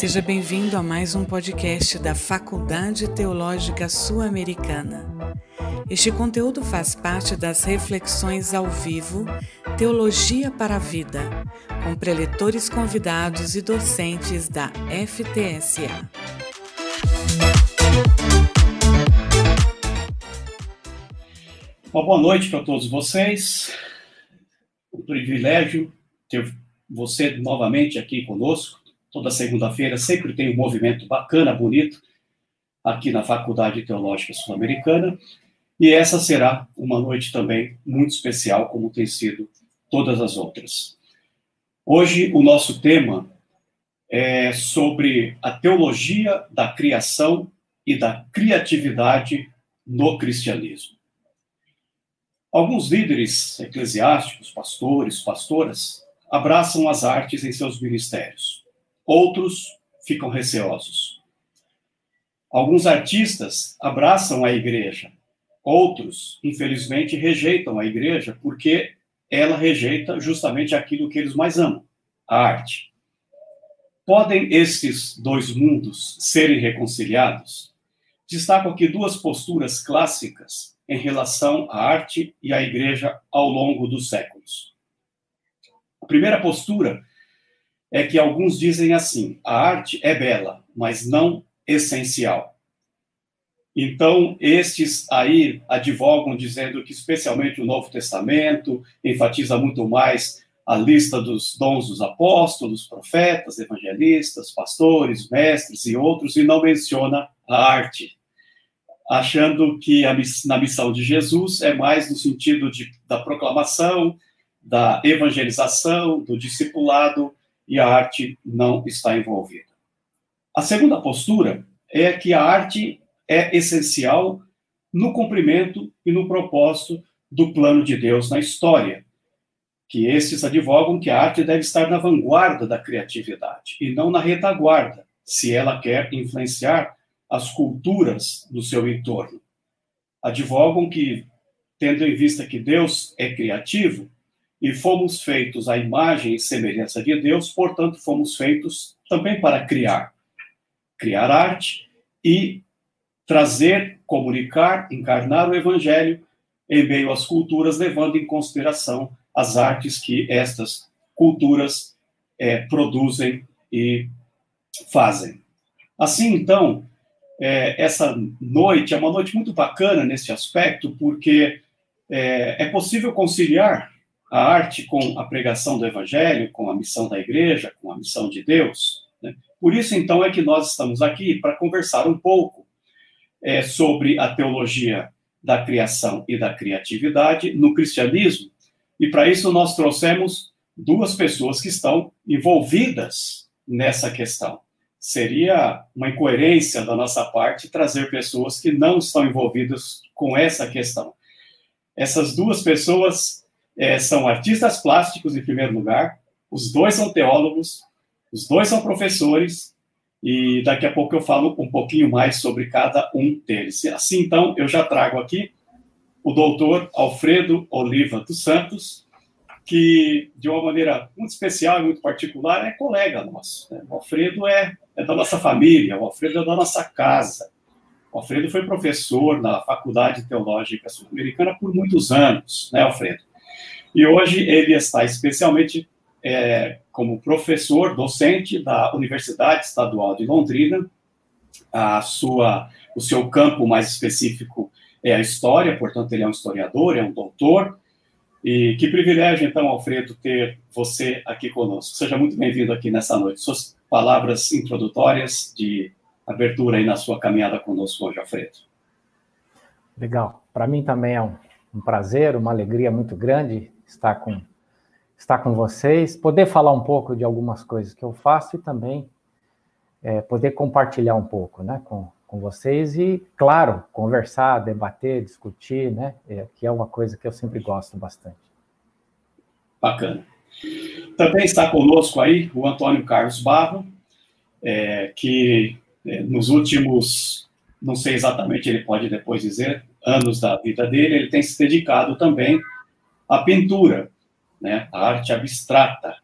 Seja bem-vindo a mais um podcast da Faculdade Teológica Sul-Americana. Este conteúdo faz parte das reflexões ao vivo Teologia para a Vida, com preletores convidados e docentes da FTSA. Uma boa noite para todos vocês. Um privilégio ter você novamente aqui conosco toda segunda-feira sempre tem um movimento bacana, bonito, aqui na Faculdade Teológica Sul-Americana. E essa será uma noite também muito especial, como tem sido todas as outras. Hoje, o nosso tema é sobre a teologia da criação e da criatividade no cristianismo. Alguns líderes eclesiásticos, pastores, pastoras, abraçam as artes em seus ministérios outros ficam receosos. Alguns artistas abraçam a igreja, outros, infelizmente, rejeitam a igreja porque ela rejeita justamente aquilo que eles mais amam, a arte. Podem esses dois mundos serem reconciliados? Destaco aqui duas posturas clássicas em relação à arte e à igreja ao longo dos séculos. A primeira postura é que alguns dizem assim: a arte é bela, mas não essencial. Então, estes aí advogam dizendo que, especialmente o Novo Testamento, enfatiza muito mais a lista dos dons dos apóstolos, profetas, evangelistas, pastores, mestres e outros, e não menciona a arte, achando que a, na missão de Jesus é mais no sentido de, da proclamação, da evangelização, do discipulado, e a arte não está envolvida. A segunda postura é que a arte é essencial no cumprimento e no propósito do plano de Deus na história, que esses advogam que a arte deve estar na vanguarda da criatividade e não na retaguarda, se ela quer influenciar as culturas do seu entorno. Advogam que, tendo em vista que Deus é criativo, e fomos feitos à imagem e semelhança de Deus, portanto, fomos feitos também para criar. Criar arte e trazer, comunicar, encarnar o evangelho em meio às culturas, levando em consideração as artes que estas culturas é, produzem e fazem. Assim, então, é, essa noite é uma noite muito bacana nesse aspecto, porque é, é possível conciliar a arte com a pregação do evangelho, com a missão da igreja, com a missão de Deus. Né? Por isso, então, é que nós estamos aqui para conversar um pouco é, sobre a teologia da criação e da criatividade no cristianismo. E para isso nós trouxemos duas pessoas que estão envolvidas nessa questão. Seria uma incoerência da nossa parte trazer pessoas que não estão envolvidas com essa questão. Essas duas pessoas é, são artistas plásticos, em primeiro lugar, os dois são teólogos, os dois são professores, e daqui a pouco eu falo um pouquinho mais sobre cada um deles. Assim, então, eu já trago aqui o doutor Alfredo Oliva dos Santos, que, de uma maneira muito especial e muito particular, é colega nosso. Né? O Alfredo é, é da nossa família, o Alfredo é da nossa casa. O Alfredo foi professor na Faculdade Teológica Sul-Americana por muitos anos, né, Alfredo? E hoje ele está especialmente é, como professor, docente da Universidade Estadual de Londrina. A sua, o seu campo mais específico é a história, portanto, ele é um historiador, é um doutor. E que privilégio, então, Alfredo, ter você aqui conosco. Seja muito bem-vindo aqui nessa noite. Suas palavras introdutórias de abertura aí na sua caminhada conosco hoje, Alfredo. Legal. Para mim também é um, um prazer, uma alegria muito grande estar com, estar com vocês, poder falar um pouco de algumas coisas que eu faço e também é, poder compartilhar um pouco né, com, com vocês e, claro, conversar, debater, discutir, né, é, que é uma coisa que eu sempre gosto bastante. Bacana. Também está conosco aí o Antônio Carlos Barro, é, que é, nos últimos, não sei exatamente, ele pode depois dizer, anos da vida dele, ele tem se dedicado também a pintura, né, a arte abstrata.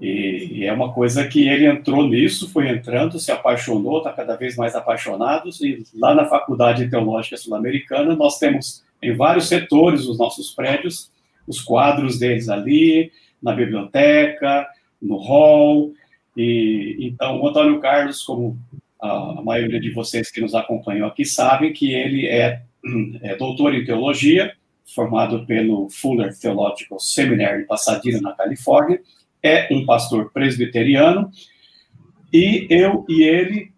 E, e, é uma coisa que ele entrou nisso, foi entrando, se apaixonou, está cada vez mais apaixonado. E lá na Faculdade Teológica Sul-Americana, nós temos em vários setores os nossos prédios, os quadros deles ali, na biblioteca, no hall. E então, o Antônio Carlos, como a maioria de vocês que nos acompanham aqui sabem, que ele é, é doutor em teologia, formado pelo Fuller Theological Seminary em Pasadena, na Califórnia, é um pastor presbiteriano, e eu e ele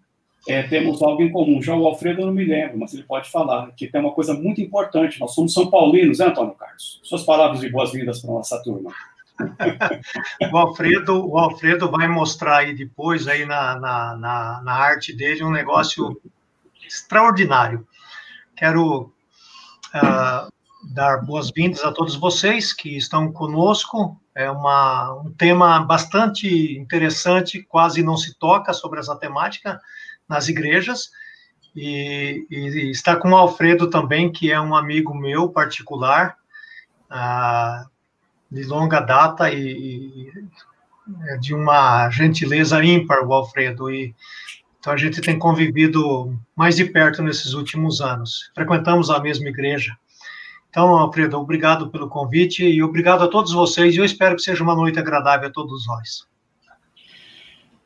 é, temos algo em comum. Já o Alfredo eu não me lembro, mas ele pode falar, que tem uma coisa muito importante. Nós somos São Paulinos, né, Antônio Carlos? Suas palavras de boas-vindas para a nossa turma. o, Alfredo, o Alfredo vai mostrar aí depois, aí na, na, na, na arte dele, um negócio extraordinário. Quero uh, dar boas-vindas a todos vocês que estão conosco. É uma, um tema bastante interessante, quase não se toca sobre essa temática nas igrejas. E, e está com o Alfredo também, que é um amigo meu particular, uh, de longa data e, e é de uma gentileza ímpar, o Alfredo. E, então a gente tem convivido mais de perto nesses últimos anos. Frequentamos a mesma igreja. Então, Alfredo, obrigado pelo convite e obrigado a todos vocês. E eu espero que seja uma noite agradável a todos nós.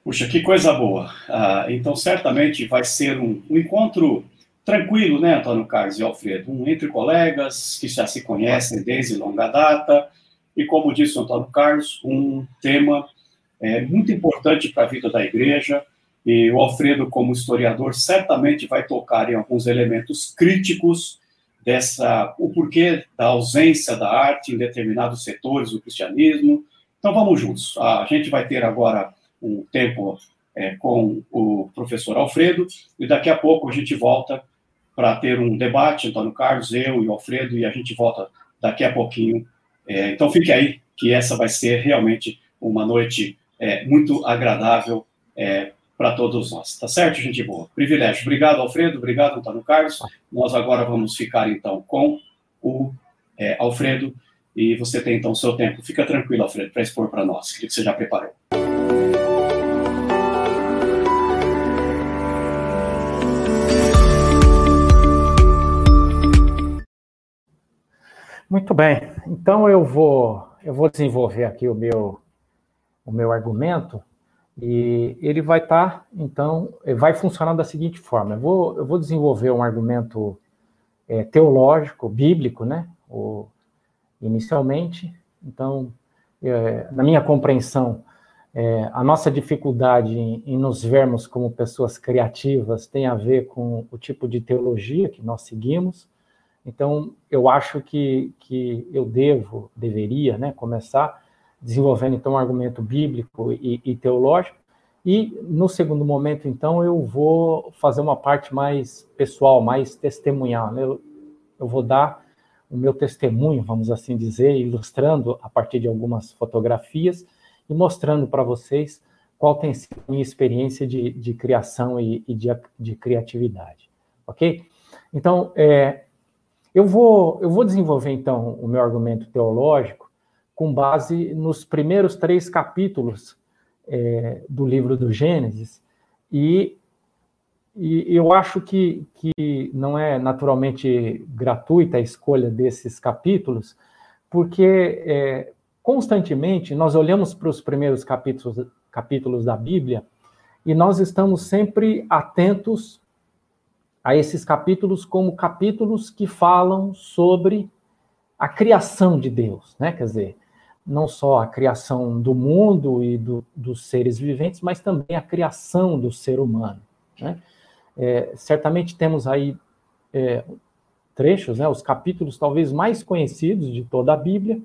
Puxa, que coisa boa. Ah, então, certamente vai ser um, um, encontro tranquilo, né, Antônio Carlos e Alfredo? Um entre colegas que já se conhecem desde longa data. E, como disse o Antônio Carlos, um tema é, muito importante para a vida da igreja. E o Alfredo, como historiador, certamente vai tocar em alguns elementos críticos dessa o porquê da ausência da arte em determinados setores do cristianismo. Então vamos juntos. A gente vai ter agora um tempo é, com o professor Alfredo e daqui a pouco a gente volta para ter um debate, Antônio Carlos, eu e o Alfredo, e a gente volta daqui a pouquinho. É, então fique aí, que essa vai ser realmente uma noite é, muito agradável é, para todos nós. Tá certo, gente boa? Privilégio. Obrigado, Alfredo. Obrigado, Antônio Carlos. Nós agora vamos ficar, então, com o é, Alfredo. E você tem, então, o seu tempo. Fica tranquilo, Alfredo, para expor para nós. O que você já preparou? Muito bem. Então eu vou eu vou desenvolver aqui o meu o meu argumento e ele vai estar, tá, então, vai funcionar da seguinte forma: eu vou, eu vou desenvolver um argumento é, teológico, bíblico, né? O, inicialmente. Então, é, na minha compreensão, é, a nossa dificuldade em, em, nos vermos como pessoas criativas tem a ver com o tipo de teologia que nós seguimos. Então, eu acho que, que eu devo, deveria, né, começar desenvolvendo então um argumento bíblico e, e, teológico. E no segundo momento, então, eu vou fazer uma parte mais pessoal, mais testemunhal. Né? Eu, eu vou dar o meu testemunho, vamos assim dizer, ilustrando a partir de algumas fotografias e mostrando para vocês qual tem sido a minha experiência de, de criação e, e de, de, criatividade. Ok? Então, é, eu, vou, eu vou desenvolver então o meu argumento teológico com base nos primeiros três capítulos é, do livro do Gênesis, e, e eu acho que, que não é naturalmente gratuita a escolha desses capítulos, porque é, constantemente nós olhamos para os primeiros capítulos, capítulos da Bíblia e nós estamos sempre atentos a esses capítulos como capítulos que falam sobre a criação de Deus, né? Quer dizer, não só a criação do mundo e do, dos seres viventes, mas também a criação do ser humano. Né? É, certamente temos aí é, trechos, né, os capítulos talvez mais conhecidos de toda a Bíblia,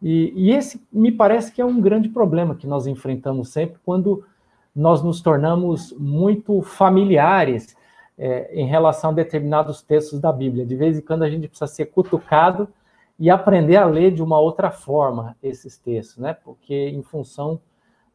e, e, esse me parece que é um grande problema que nós enfrentamos sempre quando nós nos tornamos muito familiares é, em relação a determinados textos da Bíblia. De vez em quando a gente precisa ser cutucado e aprender a ler de uma outra forma esses textos, né? Porque em função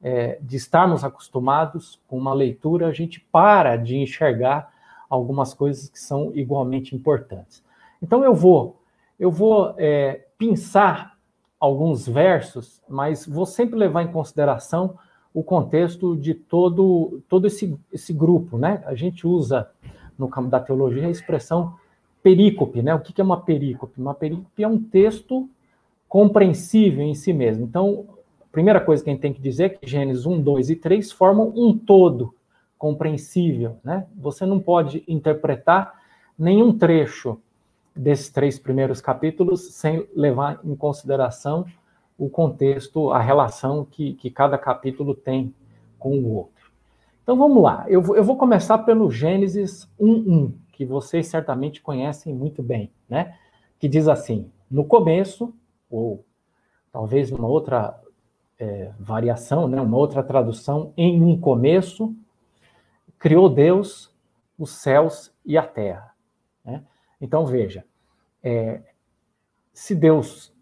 é, de estarmos acostumados com uma leitura, a gente para de enxergar algumas coisas que são igualmente importantes. Então eu vou, eu vou é, pensar alguns versos, mas vou sempre levar em consideração o contexto de todo, todo esse, esse grupo, né? A gente usa no campo da teologia a expressão perícope, né? O que é uma perícope? Uma perícope é um texto compreensível em si mesmo. Então, a primeira coisa que a gente tem que dizer é que Gênesis 1, 2 e 3 formam um todo compreensível, né? Você não pode interpretar nenhum trecho desses três primeiros capítulos sem levar em consideração o contexto, a relação que, que cada capítulo tem com o outro. Então vamos lá, eu, eu vou começar pelo Gênesis 1.1, que vocês certamente conhecem muito bem, né? Que diz assim: no começo, ou talvez uma outra é, variação, né? uma outra tradução, em um começo, criou Deus os céus e a terra. Né? Então veja, é, se Deus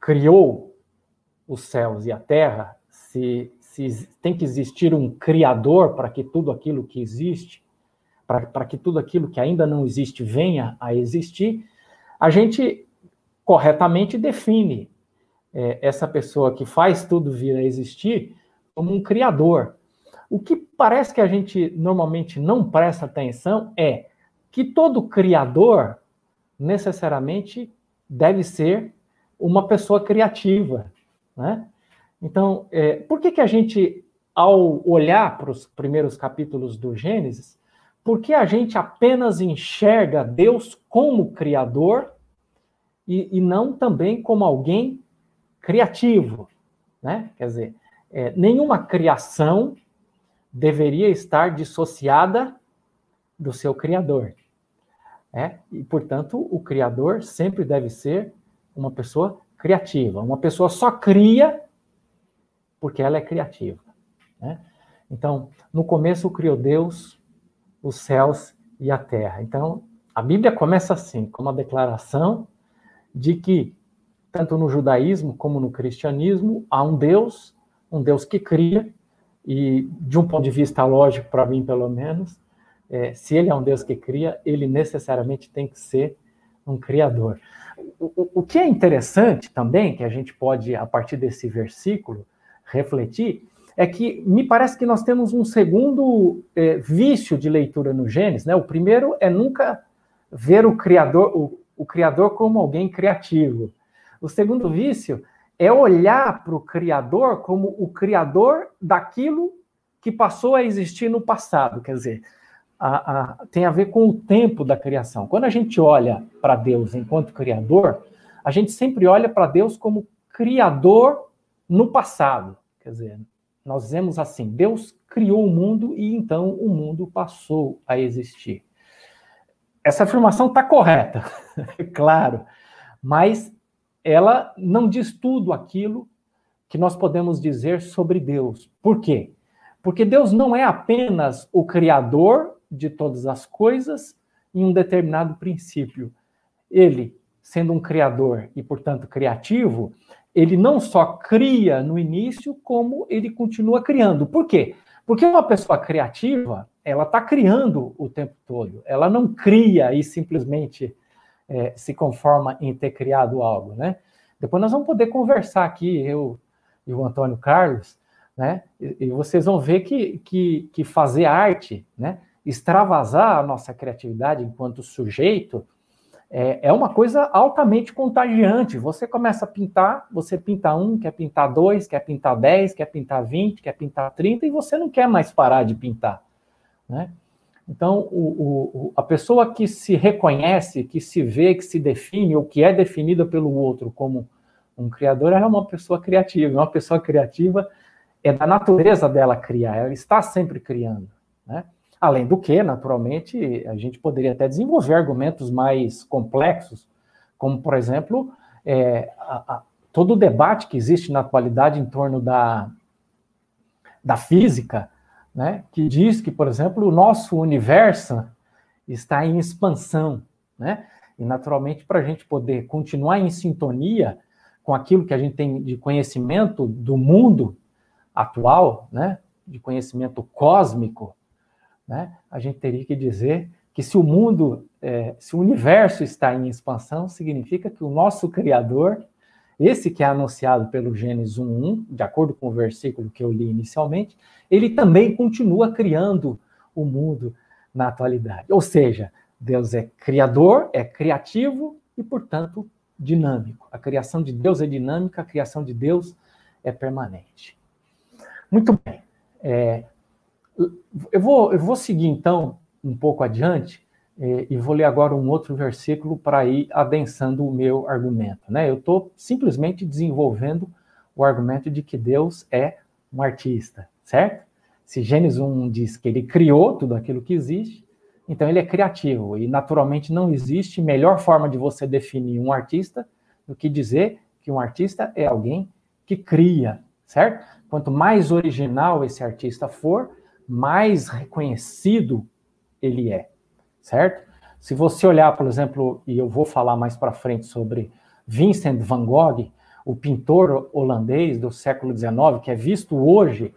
criou os céus e a terra, se, se tem que existir um criador para que tudo aquilo que existe, para que tudo aquilo que ainda não existe venha a existir, a gente corretamente define é, essa pessoa que faz tudo vir a existir como um criador. O que parece que a gente normalmente não presta atenção é que todo criador necessariamente deve ser uma pessoa criativa, né? Então, é, por que, que a gente, ao olhar para os primeiros capítulos do Gênesis, por que a gente apenas enxerga Deus como criador e, e não também como alguém criativo, né? Quer dizer, é, nenhuma criação deveria estar dissociada do seu criador. É? E, portanto, o criador sempre deve ser uma pessoa criativa. Uma pessoa só cria porque ela é criativa. Né? Então, no começo criou Deus os céus e a terra. Então, a Bíblia começa assim, com uma declaração de que, tanto no judaísmo como no cristianismo, há um Deus, um Deus que cria, e de um ponto de vista lógico, para mim pelo menos, é, se ele é um Deus que cria, ele necessariamente tem que ser um criador. O, o, que é interessante também, que a gente pode, a partir desse versículo, refletir, é que me parece que nós temos um segundo é, vício de leitura no Gênesis. Né? O primeiro é nunca ver o criador, o, o criador como alguém criativo. O segundo vício é olhar para o criador como o criador daquilo que passou a existir no passado. Quer dizer, a, a, tem a ver com o tempo da criação. Quando a gente olha para Deus enquanto Criador, a gente sempre olha para Deus como Criador no passado. Quer dizer, nós dizemos assim: Deus criou o mundo e então o mundo passou a existir. Essa afirmação está correta, claro, mas ela não diz tudo aquilo que nós podemos dizer sobre Deus. Por quê? Porque Deus não é apenas o Criador de todas as coisas em um determinado princípio. Ele, sendo um criador e, portanto, criativo, ele não só cria no início, como ele continua criando. Por quê? Porque uma pessoa criativa, ela está criando o tempo todo. Ela não cria e simplesmente é, se conforma em ter criado algo, né? Depois nós vamos poder conversar aqui, eu e o Antônio Carlos, né? E, e vocês vão ver que, que, que fazer arte, né? extravasar a nossa criatividade enquanto sujeito é, é, uma coisa altamente contagiante. Você começa a pintar, você pinta um, quer pintar dois, quer pintar dez, quer pintar vinte, quer pintar trinta, e você não quer mais parar de pintar. Né? Então, o, o, a pessoa que se reconhece, que se vê, que se define, ou que é definida pelo outro como um criador, é uma pessoa criativa. Uma pessoa criativa é da natureza dela criar, ela está sempre criando. Né? Além do que, naturalmente, a gente poderia até desenvolver argumentos mais complexos, como, por exemplo, é, a, a, todo o debate que existe na atualidade em torno da, da física, né, que diz que, por exemplo, o nosso universo está em expansão, né? E, naturalmente, para a gente poder continuar em sintonia com aquilo que a gente tem de conhecimento do mundo atual, né, de conhecimento cósmico, né, a gente teria que dizer que se o mundo, é, se o universo está em expansão, significa que o nosso Criador esse que é anunciado pelo Gênesis 1:1, de acordo com o versículo que eu li inicialmente, ele também continua criando o mundo na atualidade. Ou seja, Deus é criador, é criativo e, portanto, dinâmico. A criação de Deus é dinâmica, a criação de Deus é permanente. Muito bem. É, eu, vou, eu vou seguir, então, um pouco adiante é, e vou ler agora um outro versículo para ir adensando o meu argumento. Né? Eu estou simplesmente desenvolvendo o argumento de que Deus é um artista, certo? Se Gênesis 1 diz que ele criou tudo aquilo que existe, então ele é criativo e naturalmente não existe melhor forma de você definir um artista do que dizer que um artista é alguém que cria, certo? Quanto mais original esse artista for, mais reconhecido ele é, certo? Se você olhar, por exemplo, e eu vou falar mais para frente sobre Vincent van Gogh, o pintor holandês do século XIX, que é visto hoje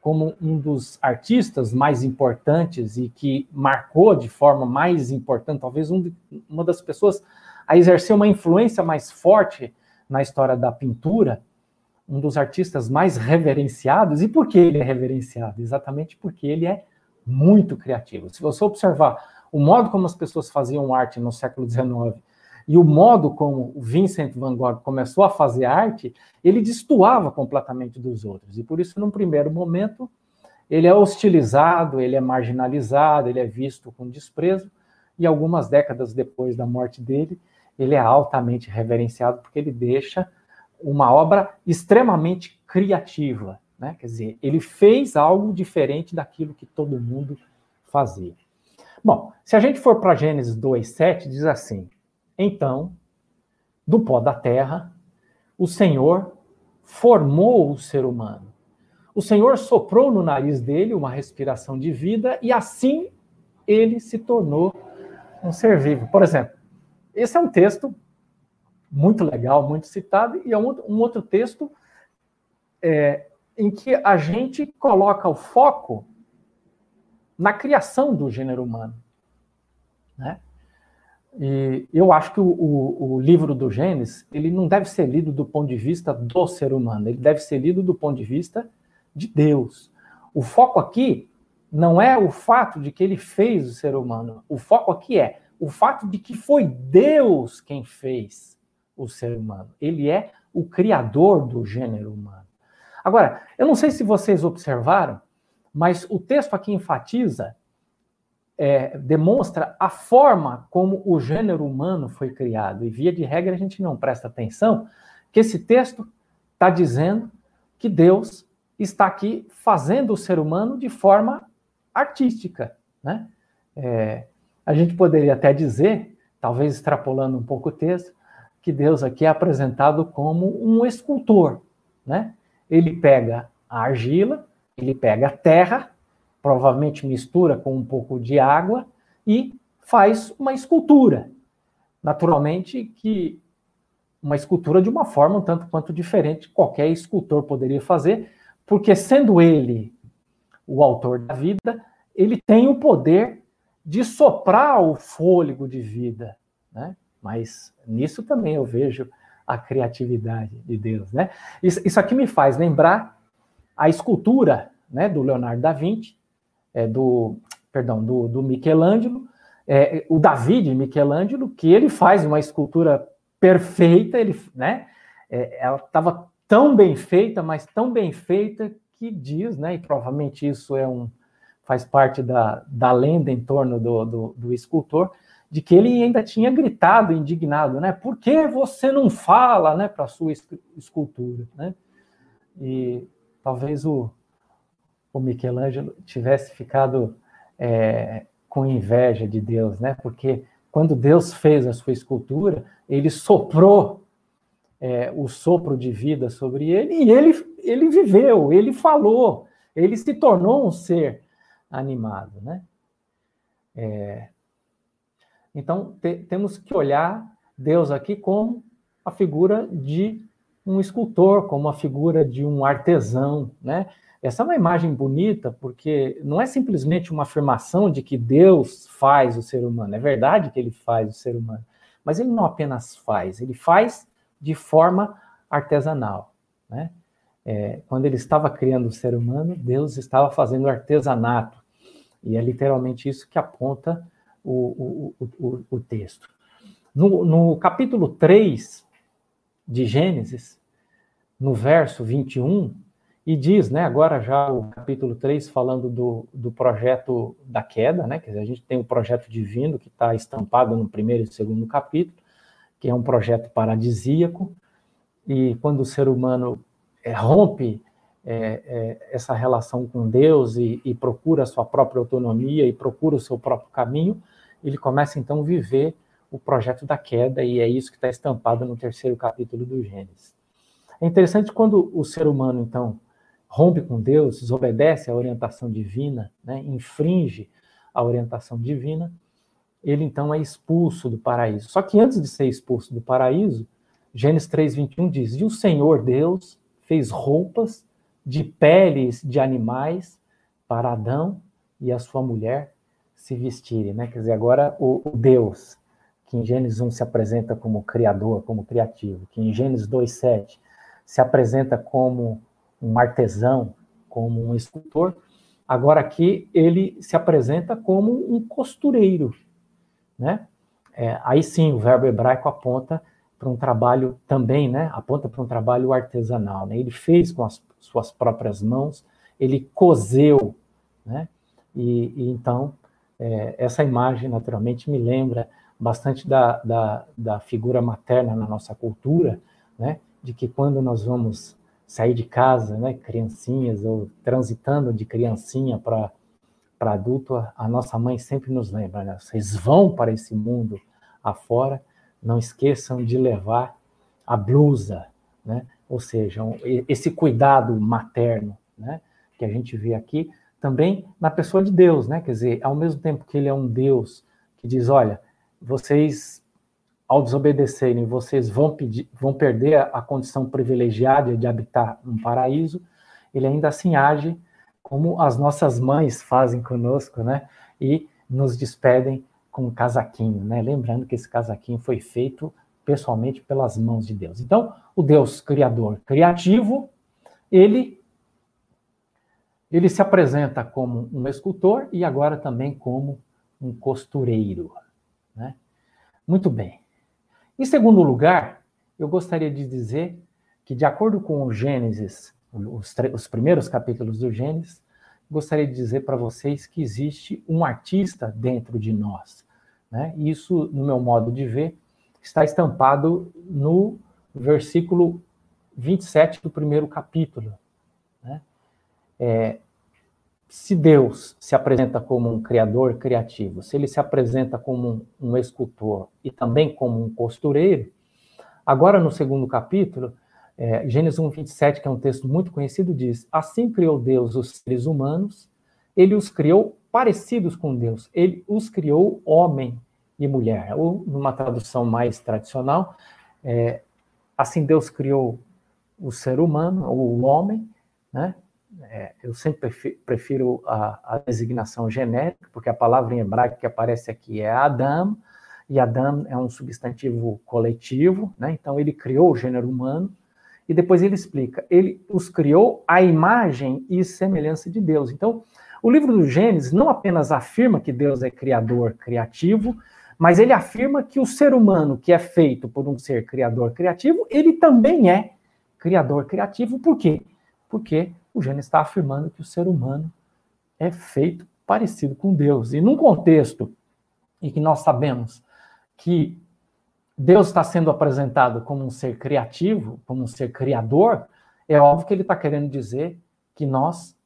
como um dos artistas mais importantes e que marcou de forma mais importante, talvez um de, uma das pessoas a exercer uma influência mais forte na história da pintura, um dos artistas mais reverenciados. E por que ele é reverenciado? Exatamente porque ele é muito criativo. Se você observar o modo como as pessoas faziam arte no século XIX e o modo como o Vincent van Gogh começou a fazer arte, ele destoava completamente dos outros. E por isso, num primeiro momento, ele é hostilizado, ele é marginalizado, ele é visto com desprezo, e algumas décadas depois da morte dele, ele é altamente reverenciado porque ele deixa uma obra extremamente criativa, né? Quer dizer, ele fez algo diferente daquilo que todo mundo fazia. Bom, se a gente for para Gênesis 2:7, diz assim: então, do pó da terra, o Senhor formou o ser humano. O Senhor soprou no nariz dele uma respiração de vida e assim ele se tornou um ser vivo. Por exemplo, esse é um texto muito legal, muito citado, e é um, um outro texto é, em que a gente coloca o foco na criação do gênero humano. Né? E eu acho que o, o, o, livro do Gênesis ele não deve ser lido do ponto de vista do ser humano, ele deve ser lido do ponto de vista de Deus. O foco aqui não é o fato de que ele fez o ser humano, o foco aqui é o fato de que foi Deus quem fez o ser humano. Ele é o criador do gênero humano. Agora, eu não sei se vocês observaram, mas o texto aqui enfatiza é, demonstra a forma como o gênero humano foi criado. E via de regra a gente não presta atenção que esse texto está dizendo que Deus está aqui fazendo o ser humano de forma artística, né? É, a gente poderia até dizer, talvez extrapolando um pouco o texto, que Deus aqui é apresentado como um escultor, né? Ele pega a argila, ele pega a terra provavelmente mistura com um pouco de água e faz uma escultura. Naturalmente que uma escultura de uma forma um tanto quanto diferente qualquer escultor poderia fazer, porque sendo ele o autor da vida, ele tem o poder de soprar o fôlego de vida, né? Mas nisso também eu vejo a criatividade de Deus, né? Isso, isso aqui me faz lembrar a escultura, né, do Leonardo da Vinci, é, do, perdão, do, do Michelangelo, é, o David Michelangelo, que ele faz uma escultura perfeita, ele, né, é, ela estava tão bem feita, mas tão bem feita que diz, né, e provavelmente isso é um faz parte da, da lenda em torno do, do, do escultor, de que ele ainda tinha gritado, indignado, né? Por que você não fala, né, para sua escultura, né? E talvez o, o Michelangelo tivesse ficado é, com inveja de Deus, né? Porque quando Deus fez a sua escultura, ele soprou é, o sopro de vida sobre ele e ele, ele viveu, ele falou, ele se tornou um ser animado, né? É, então, te, temos que olhar Deus aqui como a figura de um escultor, como a figura de um artesão, né? Essa é uma imagem bonita porque não é simplesmente uma afirmação de que Deus faz o ser humano. É verdade que ele faz o ser humano, mas ele não apenas faz, ele faz de forma artesanal. Né? É, quando ele estava criando o ser humano, Deus estava fazendo artesanato. E é literalmente isso que aponta o, o, o, texto. No, no capítulo 3 de Gênesis, no verso 21, e diz, né, agora já o capítulo 3 falando do, do projeto da queda, né, quer dizer, a gente tem o projeto divino que está estampado no primeiro e segundo capítulo, que é um projeto paradisíaco, e quando o ser humano é, rompe é, é, essa relação com Deus e, e, procura a sua própria autonomia e procura o seu próprio caminho, ele começa então a viver o projeto da queda, e é isso que está estampado no terceiro capítulo do Gênesis. É interessante quando o ser humano, então, rompe com Deus, desobedece à orientação divina, né, infringe a orientação divina, ele então é expulso do paraíso. Só que antes de ser expulso do paraíso, Gênesis 3:21 diz: "E o Senhor Deus fez roupas de peles de animais para Adão e a sua mulher se vestirem", né? Quer dizer, agora o, o Deus, que em Gênesis 1 se apresenta como criador, como criativo, que em Gênesis 2:7 se apresenta como um artesão, como um escultor, agora aqui ele se apresenta como um costureiro, né? É, aí sim, o verbo hebraico aponta para um trabalho também, né? Aponta para um trabalho artesanal, né? Ele fez com as suas próprias mãos, ele cozeu, né? E, e então é, essa imagem naturalmente me lembra bastante da, da, da figura materna na nossa cultura, né? De que quando nós vamos sair de casa, né, criancinhas, ou transitando de criancinha para para adulto, a nossa mãe sempre nos lembra, né? Vocês vão para esse mundo afora, não esqueçam de levar a blusa, né? Ou seja, esse cuidado materno, né? Que a gente vê aqui também na pessoa de Deus, né? Quer dizer, ao mesmo tempo que ele é um Deus que diz, olha, vocês ao desobedecerem, vocês vão, pedir, vão perder a condição privilegiada de habitar um paraíso, ele ainda assim age como as nossas mães fazem conosco, né? E nos despedem com um casaquinho, né? Lembrando que esse casaquinho foi feito pessoalmente pelas mãos de Deus. Então, o Deus criador, criativo, ele ele se apresenta como um escultor e agora também como um costureiro, né? Muito bem. Em segundo lugar, eu gostaria de dizer que, de acordo com o Gênesis, os, os primeiros capítulos do Gênesis, gostaria de dizer para vocês que existe um artista dentro de nós. Né? Isso, no meu modo de ver, está estampado no versículo 27 do primeiro capítulo. Né? É, se Deus se apresenta como um criador criativo, se ele se apresenta como um, um escultor e também como um costureiro, agora no segundo capítulo, é, Gênesis 1, 27, que é um texto muito conhecido, diz: Assim criou Deus os seres humanos, ele os criou parecidos com Deus, ele os criou homem e mulher. Ou, numa tradução mais tradicional, é, assim Deus criou o ser humano, ou o homem, né? é, eu sempre prefiro a, a, designação genérica, porque a palavra em hebraico que aparece aqui é Adam, e Adam é um substantivo coletivo, né? então ele criou o gênero humano, e depois ele explica, ele os criou à imagem e semelhança de Deus. Então, o livro do Gênesis não apenas afirma que Deus é criador criativo, mas ele afirma que o ser humano, que é feito por um ser criador criativo, ele também é criador criativo. Por quê? Porque o Gênesis está afirmando que o ser humano é feito parecido com Deus. E num contexto em que nós sabemos que Deus está sendo apresentado como um ser criativo, como um ser criador, é óbvio que ele está querendo dizer que nós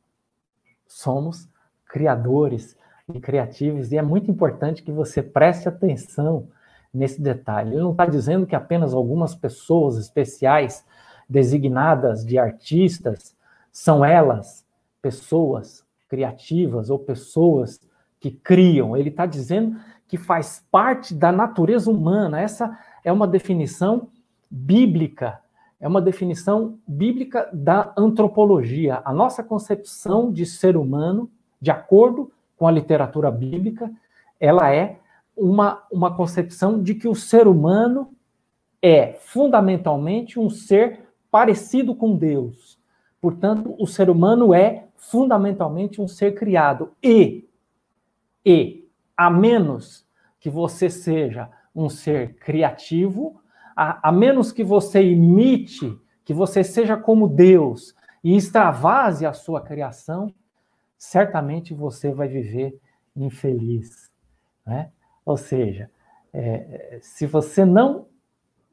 somos criadores e criativos, e é muito importante que você preste atenção nesse detalhe. Ele não está dizendo que apenas algumas pessoas especiais, designadas de artistas, são elas pessoas criativas ou pessoas que criam. Ele está dizendo que faz parte da natureza humana. Essa é uma definição bíblica, é uma definição bíblica da antropologia. A nossa concepção de ser humano, de acordo com a literatura bíblica, ela é uma, uma concepção de que o ser humano é fundamentalmente um ser parecido com Deus. Portanto, o ser humano é fundamentalmente um ser criado. E, e, a menos que você seja um ser criativo, a, a menos que você imite, que você seja como Deus e extravase a sua criação, certamente você vai viver infeliz. Né? Ou seja, é, se você não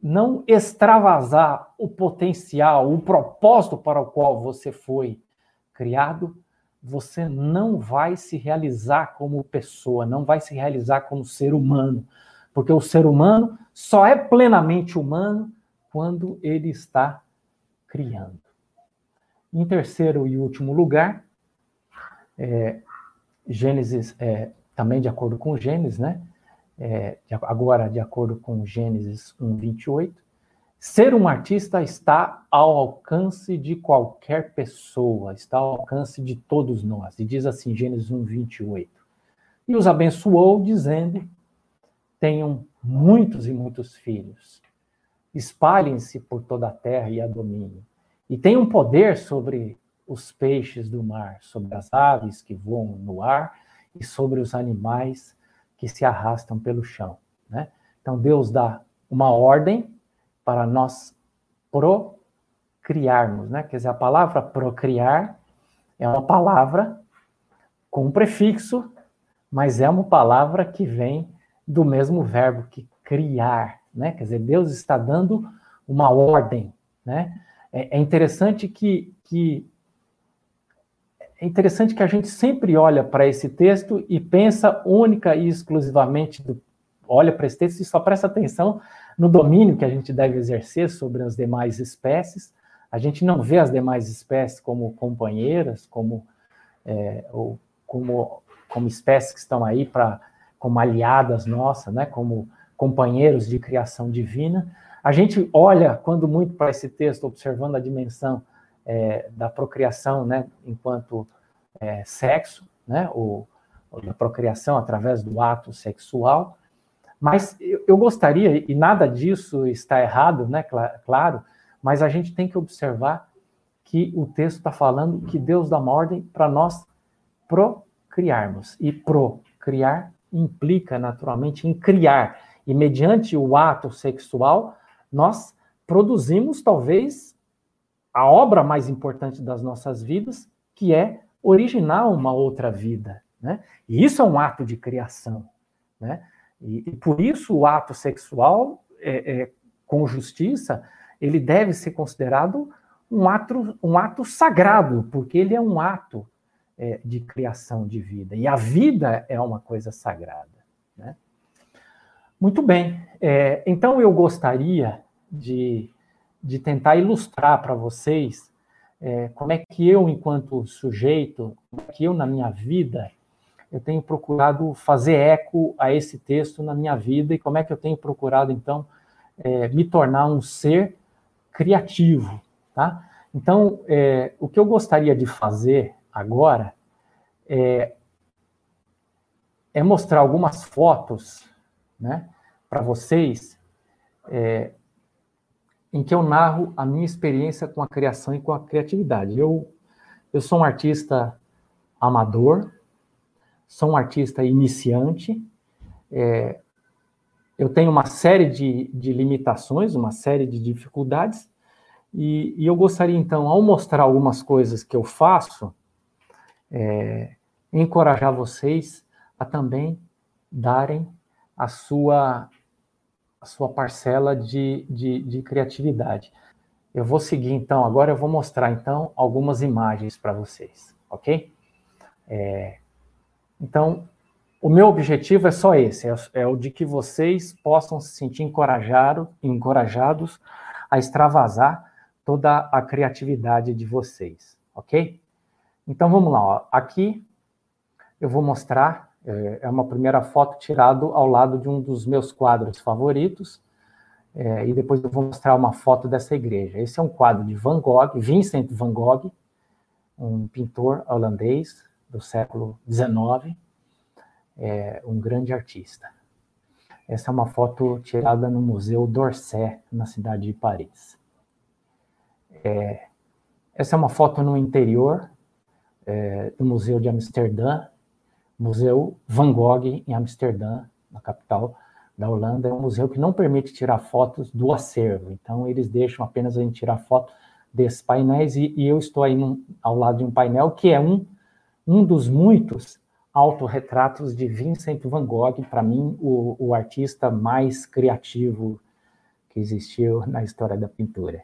não extravasar o potencial, o propósito para o qual você foi criado, você não vai se realizar como pessoa, não vai se realizar como ser humano, porque o ser humano só é plenamente humano quando ele está criando. Em terceiro e último lugar, é, Gênesis, é, também de acordo com Gênesis, né? é, agora de acordo com Gênesis 1, 28, ser um artista está ao alcance de qualquer pessoa, está ao alcance de todos nós. E diz assim, Gênesis 1, 28. E os abençoou, dizendo: Tenham muitos e muitos filhos, espalhem-se por toda a terra e a dominem, e tenham poder sobre os peixes do mar, sobre as aves que voam no ar e sobre os animais que se arrastam pelo chão. Né? Então, Deus dá uma ordem para nós procriarmos. Né? Quer dizer, a palavra procriar é uma palavra com um prefixo, mas é uma palavra que vem do mesmo verbo que criar. Né? Quer dizer, Deus está dando uma ordem. Né? É, é interessante que, que é interessante que a gente sempre olha para esse texto e pensa única e exclusivamente, do, olha para esse texto e só presta atenção no domínio que a gente deve exercer sobre as demais espécies. A gente não vê as demais espécies como companheiras, como, é, ou como, como espécies que estão aí para como aliadas nossas, né, como companheiros de criação divina. A gente olha, quando muito, para esse texto, observando a dimensão é, da procriação, né, enquanto é, sexo, né, ou, ou, da procriação através do ato sexual. Mas eu, gostaria, e nada disso está errado, né, cl claro, mas a gente tem que observar que o texto está falando que Deus dá uma ordem para nós procriarmos. E procriar implica naturalmente em criar. E mediante o ato sexual, nós produzimos talvez a obra mais importante das nossas vidas, que é originar uma outra vida. Né? E isso é um ato de criação. Né? E, e por isso o ato sexual, é, é, com justiça, ele deve ser considerado um ato, um ato sagrado, porque ele é um ato é, de criação de vida. E a vida é uma coisa sagrada. Né? Muito bem. É, então eu gostaria de de tentar ilustrar para vocês é, como é que eu, enquanto sujeito, como é que eu, na minha vida, eu tenho procurado fazer eco a esse texto na minha vida e como é que eu tenho procurado, então, é, me tornar um ser criativo, tá? Então, é, o que eu gostaria de fazer agora é, é mostrar algumas fotos, né, para vocês, é, em que eu narro a minha experiência com a criação e com a criatividade. Eu, eu sou um artista amador, sou um artista iniciante, é, eu tenho uma série de, de limitações, uma série de dificuldades, e, e, eu gostaria, então, ao mostrar algumas coisas que eu faço, é, encorajar vocês a também darem a sua a sua parcela de, de, de criatividade. Eu vou seguir, então, agora eu vou mostrar, então, algumas imagens para vocês, ok? É, então, o meu objetivo é só esse, é, é, o de que vocês possam se sentir encorajado, encorajados a extravasar toda a criatividade de vocês, ok? Então, vamos lá, ó. aqui eu vou mostrar é, é uma primeira foto tirada ao lado de um dos meus quadros favoritos. É, e depois eu vou mostrar uma foto dessa igreja. Esse é um quadro de Van Gogh, Vincent Van Gogh, um pintor holandês do século XIX, é, um grande artista. Essa é uma foto tirada no Museu d'Orsay, na cidade de Paris. É, essa é uma foto no interior é, do Museu de Amsterdã, Museu Van Gogh em Amsterdã, na capital da Holanda. É um museu que não permite tirar fotos do acervo, então eles deixam apenas a gente tirar foto desses painéis e, e eu estou aí num, ao lado de um painel que é um, um dos muitos autorretratos de Vincent van Gogh, para mim, o, o artista mais criativo que existiu na história da pintura.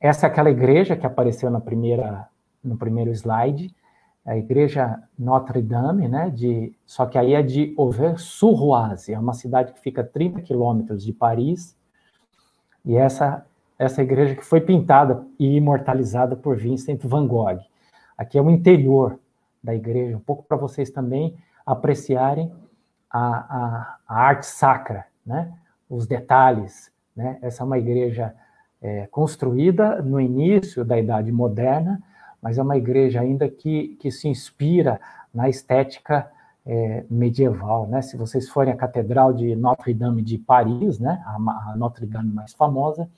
Essa é aquela igreja que apareceu na primeira, no primeiro slide, a igreja Notre Dame, né, de, só que aí é de Auvers-sur-Oise, é uma cidade que fica a 30 quilômetros de Paris, e essa, essa igreja que foi pintada e imortalizada por Vincent van Gogh. Aqui é o interior da igreja, um pouco para vocês também apreciarem a, a, a, arte sacra, né, os detalhes. Né? Essa é uma igreja é, construída no início da Idade Moderna, mas é uma igreja ainda que, que se inspira na estética é, medieval, né? Se vocês forem à Catedral de Notre Dame de Paris, né, a, a Notre Dame mais famosa,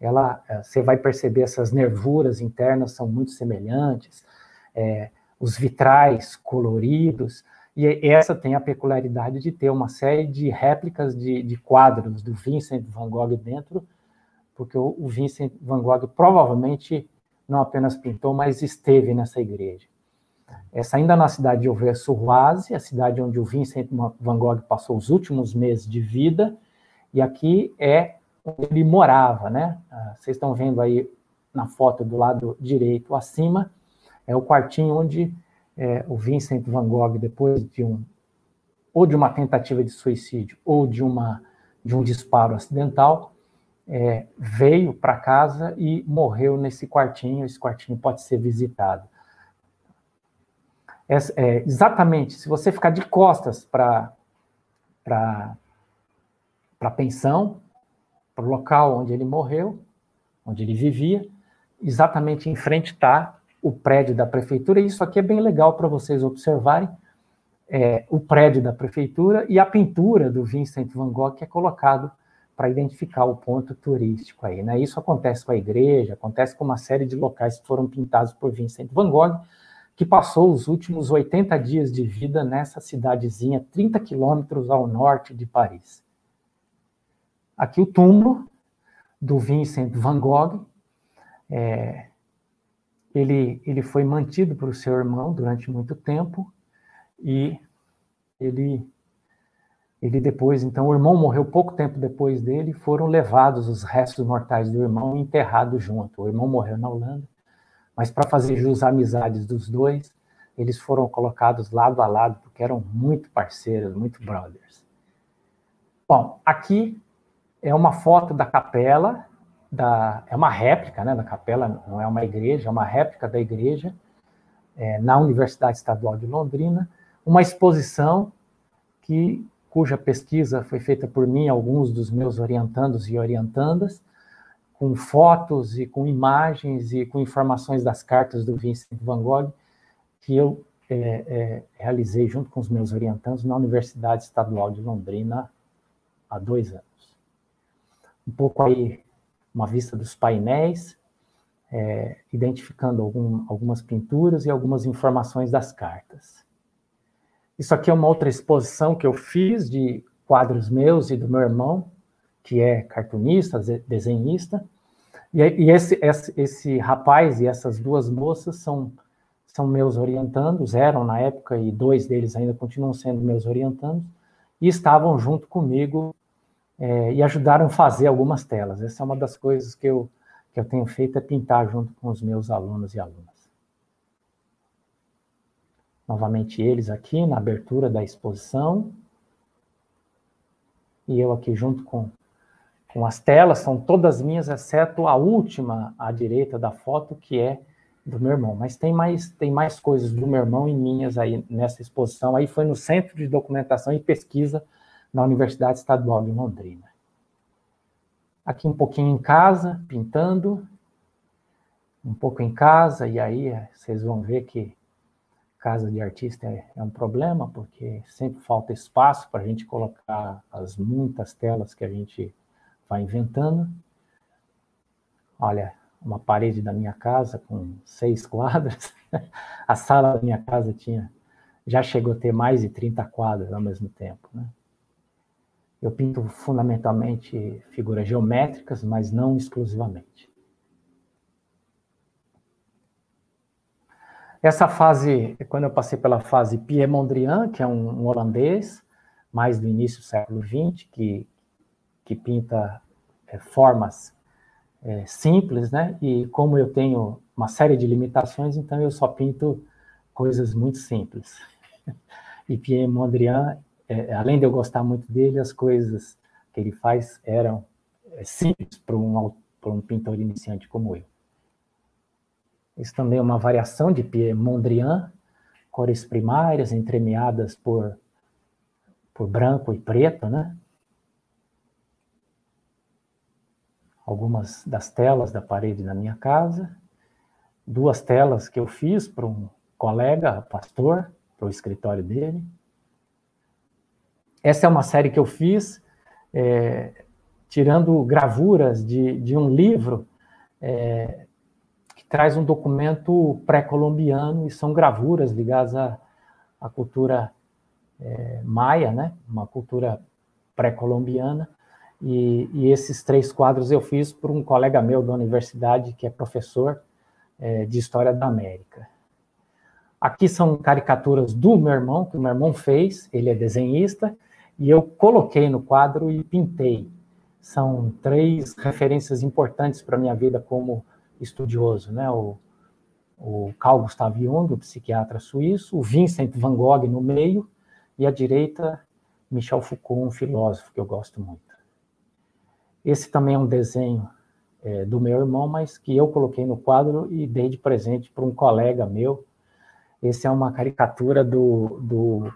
ela, é, você vai perceber essas nervuras internas são muito semelhantes, é, os vitrais coloridos, e essa tem a peculiaridade de ter uma série de réplicas de, de quadros do Vincent van Gogh dentro, porque o, o Vincent van Gogh provavelmente não apenas pintou, mas esteve nessa igreja. Essa ainda na cidade de Auvers-sur-Oise, a cidade onde o Vincent van Gogh passou os últimos meses de vida, e aqui é onde ele morava, né? Ah, vocês estão vendo aí na foto do lado direito acima, é o quartinho onde é, o Vincent van Gogh, depois de um ou de uma tentativa de suicídio ou de uma de um disparo acidental, é, veio para casa e morreu nesse quartinho. Esse quartinho pode ser visitado. É, é, exatamente, se você ficar de costas para a pensão, para o local onde ele morreu, onde ele vivia, exatamente em frente está o prédio da prefeitura. E isso aqui é bem legal para vocês observarem. É, o prédio da prefeitura e a pintura do Vincent van Gogh que é colocado para identificar o ponto turístico aí, né? Isso acontece com a igreja, acontece com uma série de locais que foram pintados por Vincent van Gogh, que passou os últimos 80 dias de vida nessa cidadezinha, 30 quilômetros ao norte de Paris. Aqui o túmulo do Vincent van Gogh, é, ele, ele foi mantido por seu irmão durante muito tempo e ele ele depois, então, o irmão morreu pouco tempo depois dele, foram levados os restos mortais do irmão e enterrados junto. O irmão morreu na Holanda, mas para fazer jus às amizades dos dois, eles foram colocados lado a lado, porque eram muito parceiros, muito brothers. Bom, aqui é uma foto da capela, da, é uma réplica né, da capela, não é uma igreja, é uma réplica da igreja, é, na Universidade Estadual de Londrina, uma exposição que cuja pesquisa foi feita por mim, alguns dos meus orientandos e orientandas, com fotos e com imagens e com informações das cartas do Vincent van Gogh, que eu é, é, realizei junto com os meus orientandos na Universidade Estadual de Londrina há dois anos. Um pouco aí, uma vista dos painéis, é, identificando algum, algumas pinturas e algumas informações das cartas. Isso aqui é uma outra exposição que eu fiz de quadros meus e do meu irmão, que é cartunista, desenhista. E, e esse, esse, esse, rapaz e essas duas moças são, são meus orientandos, eram na época, e dois deles ainda continuam sendo meus orientandos, e estavam junto comigo é, e ajudaram a fazer algumas telas. Essa é uma das coisas que eu, que eu tenho feito, é pintar junto com os meus alunos e alunas novamente eles aqui na abertura da exposição. E eu aqui junto com, com as telas, são todas minhas, exceto a última à direita da foto, que é do meu irmão. Mas tem mais, tem mais coisas do meu irmão e minhas aí nessa exposição. Aí foi no Centro de Documentação e Pesquisa na Universidade Estadual de Londrina. Aqui um pouquinho em casa, pintando, um pouco em casa, e aí vocês vão ver que casa de artista é, é um problema, porque sempre falta espaço para a gente colocar as muitas telas que a gente vai inventando. Olha, uma parede da minha casa com seis quadros. a sala da minha casa tinha já chegou a ter mais de 30 quadros ao mesmo tempo. Né? Eu pinto fundamentalmente figuras geométricas, mas não exclusivamente. Essa fase, quando eu passei pela fase Pierre Mondrian, que é um, um holandês, mais do início do século XX, que, que pinta é, formas é, simples, né? E como eu tenho uma série de limitações, então eu só pinto coisas muito simples. E Pierre Mondrian, é, além de eu gostar muito dele, as coisas que ele faz eram é, simples para um, um pintor iniciante como eu. Isso também é uma variação de Pierre Mondrian, cores primárias entremeadas por, por branco e preto, né? Algumas das telas da parede da minha casa, duas telas que eu fiz para um colega, pastor, para o escritório dele. Essa é uma série que eu fiz, é, tirando gravuras de, de um livro é, traz um documento pré-colombiano e são gravuras ligadas à, à cultura é, maia, né? uma cultura pré-colombiana. E, e, esses três quadros eu fiz por um colega meu da universidade, que é professor é, de História da América. Aqui são caricaturas do meu irmão, que o meu irmão fez, ele é desenhista, e eu coloquei no quadro e pintei. São três referências importantes para a minha vida como estudioso, né? O, o Carl Gustav Jung, o psiquiatra suíço, o Vincent van Gogh no meio, e à direita, Michel Foucault, um filósofo que eu gosto muito. Esse também é um desenho é, do meu irmão, mas que eu coloquei no quadro e dei de presente para um colega meu. Esse é uma caricatura do, do,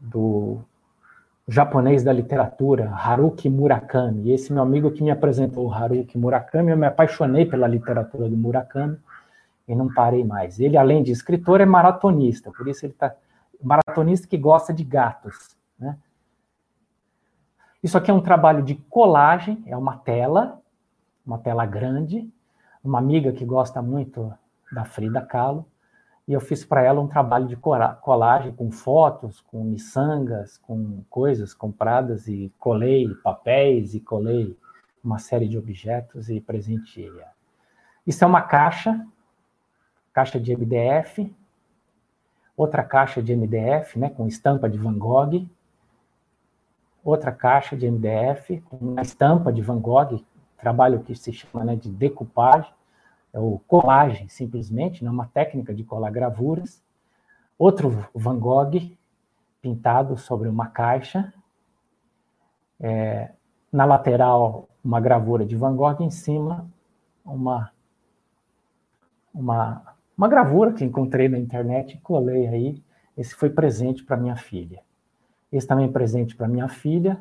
do japonês da literatura, Haruki Murakami. Esse meu amigo que me apresentou Haruki Murakami, eu me apaixonei pela literatura do Murakami e não parei mais. Ele, além de escritor, é maratonista, por isso ele está maratonista que gosta de gatos. Né? Isso aqui é um trabalho de colagem, é uma tela, uma tela grande. Uma amiga que gosta muito da Frida Kahlo e eu fiz para ela um trabalho de colagem com fotos, com miçangas, com coisas compradas e colei papéis e colei uma série de objetos e presenteei. Isso é uma caixa, caixa de MDF, outra caixa de MDF, né, com estampa de Van Gogh, outra caixa de MDF com uma estampa de Van Gogh, trabalho que se chama né, de decupagem, é o colagem, simplesmente, né, uma técnica de colar gravuras. Outro Van Gogh pintado sobre uma caixa. É, na lateral, uma gravura de Van Gogh, em cima, uma, uma, uma gravura que encontrei na internet e colei aí. Esse foi presente para minha filha. Esse também é presente para minha filha,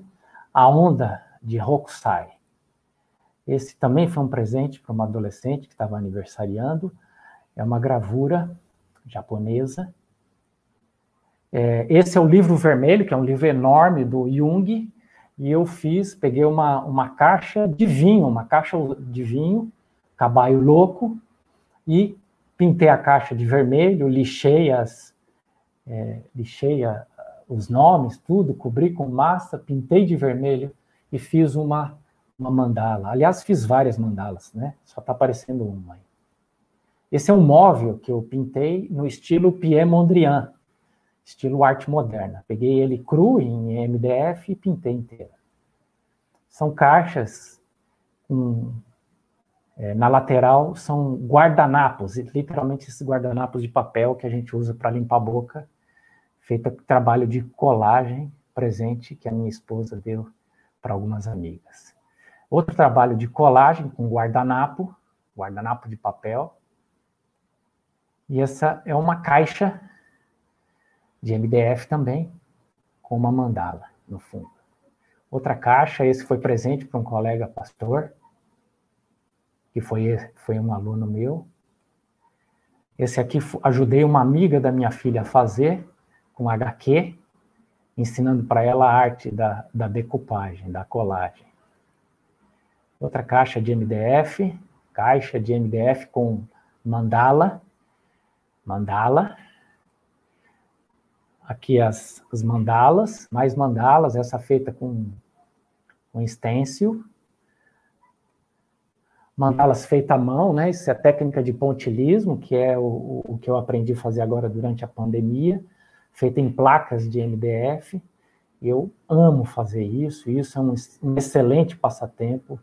a onda de Hokusai. Esse também foi um presente para uma adolescente que estava aniversariando. É uma gravura japonesa. É, esse é o livro vermelho, que é um livro enorme do Jung, e eu fiz, peguei uma, uma caixa de vinho, uma caixa de vinho, cabaio louco, e pintei a caixa de vermelho, lixei as, é, lixei a, os nomes, tudo, cobri com massa, pintei de vermelho e fiz uma uma mandala. Aliás, fiz várias mandalas, né? Só está aparecendo uma aí. Esse é um móvel que eu pintei no estilo Pierre Mondrian, estilo arte moderna. Peguei ele cru em MDF e pintei inteiro. São caixas com, é, na lateral são guardanapos, literalmente esses guardanapos de papel que a gente usa para limpar a boca, feita trabalho de colagem presente que a minha esposa deu para algumas amigas. Outro trabalho de colagem com guardanapo, guardanapo de papel. E essa é uma caixa de MDF também, com uma mandala no fundo. Outra caixa, esse foi presente para um colega pastor, que foi, foi um aluno meu. Esse aqui ajudei uma amiga da minha filha a fazer, com HQ, ensinando para ela a arte da, da decupagem, da colagem outra caixa de MDF, caixa de MDF com mandala, mandala. Aqui as, as mandalas, mais mandalas, essa feita com, com stencil. Mandalas feita à mão, né? Isso é técnica de pontilismo, que é o, o que eu aprendi a fazer agora durante a pandemia, feita em placas de MDF. Eu amo fazer isso, isso é um, um excelente passatempo.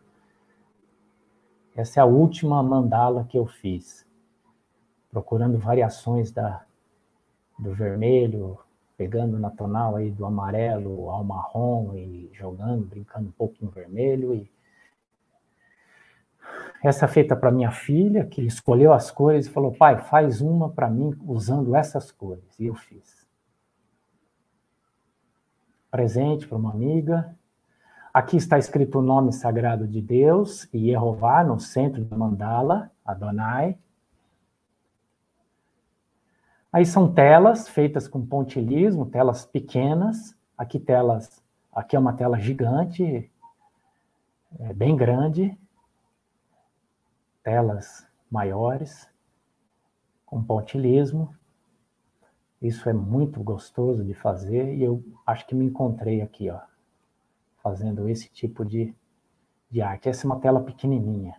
Essa é a última mandala que eu fiz, procurando variações da, do vermelho, pegando na tonal aí do amarelo ao marrom e jogando, brincando um pouco no vermelho. E essa é feita para minha filha, que escolheu as cores e falou: pai, faz uma para mim usando essas cores. E eu fiz presente para uma amiga. Aqui está escrito o nome sagrado de Deus Jeová no centro da mandala, Adonai. Aí são telas feitas com pontilismo, telas pequenas. Aqui telas, aqui é uma tela gigante, é bem grande. Telas maiores com pontilismo. Isso é muito gostoso de fazer e eu acho que me encontrei aqui, ó, fazendo esse tipo de, de arte. Essa é uma tela pequenininha,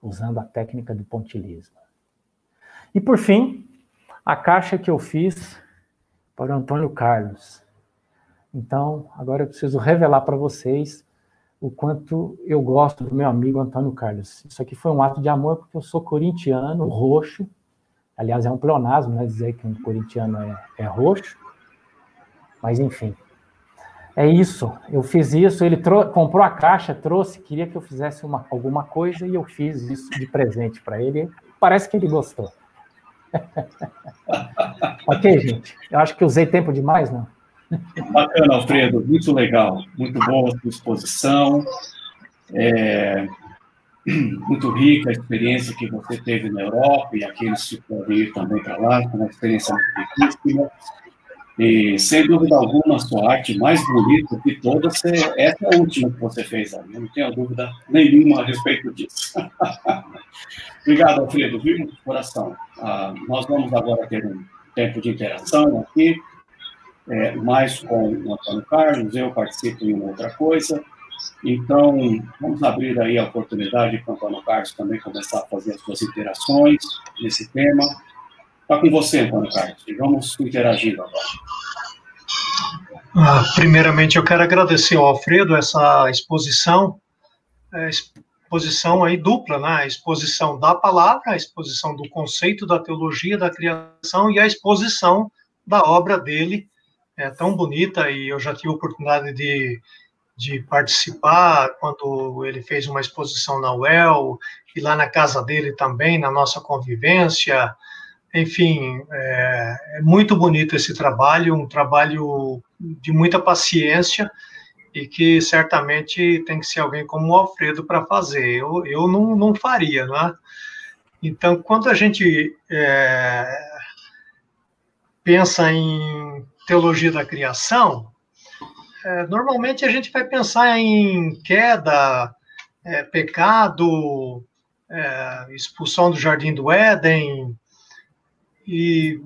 usando a técnica do pontilismo. E por fim, a caixa que eu fiz para o Antônio Carlos. Então, agora eu preciso revelar para vocês o quanto eu gosto do meu amigo Antônio Carlos. Isso aqui foi um ato de amor porque eu sou corintiano, roxo, Aliás, é um pleonasmo, né? Dizer que um corintiano é, é roxo. Mas, enfim. É isso. Eu fiz isso. Ele comprou a caixa, trouxe, queria que eu fizesse uma, alguma coisa e eu fiz isso de presente para ele. Parece que ele gostou. ok, gente? Eu acho que usei tempo demais, não? Bacana, Alfredo. Muito legal. Muito boa a sua exposição. É, muito rica a experiência que você teve na Europa e aqueles que podem ir também para lá, foi uma experiência muito riquíssima. E, sem dúvida alguma, a sua arte mais bonita de todas é essa última que você fez. Eu não tenho dúvida nenhuma a respeito disso. Obrigado, Alfredo, viu, de coração. Ah, nós vamos agora ter um tempo de interação aqui, é, mais com o Antônio Carlos, eu participo em outra coisa, então, vamos abrir aí a oportunidade para o Antônio Carlos também começar a fazer as suas interações nesse tema. Está com você, Antônio Carlos, vamos interagindo agora. Ah, primeiramente, eu quero agradecer ao Alfredo essa exposição, é, exposição aí dupla, né? A exposição da palavra, a exposição do conceito da teologia da criação e a exposição da obra dele, é tão bonita e eu já tive a oportunidade de de participar quando ele fez uma exposição na UEL e lá na casa dele também, na nossa convivência. Enfim, é, é muito bonito esse trabalho, um trabalho de muita paciência e que certamente tem que ser alguém como o Alfredo para fazer. Eu, eu não, não faria, né? Então, quando a gente é, pensa em teologia da criação, é, normalmente a gente vai pensar em queda, é, pecado, é, expulsão do jardim do Éden, e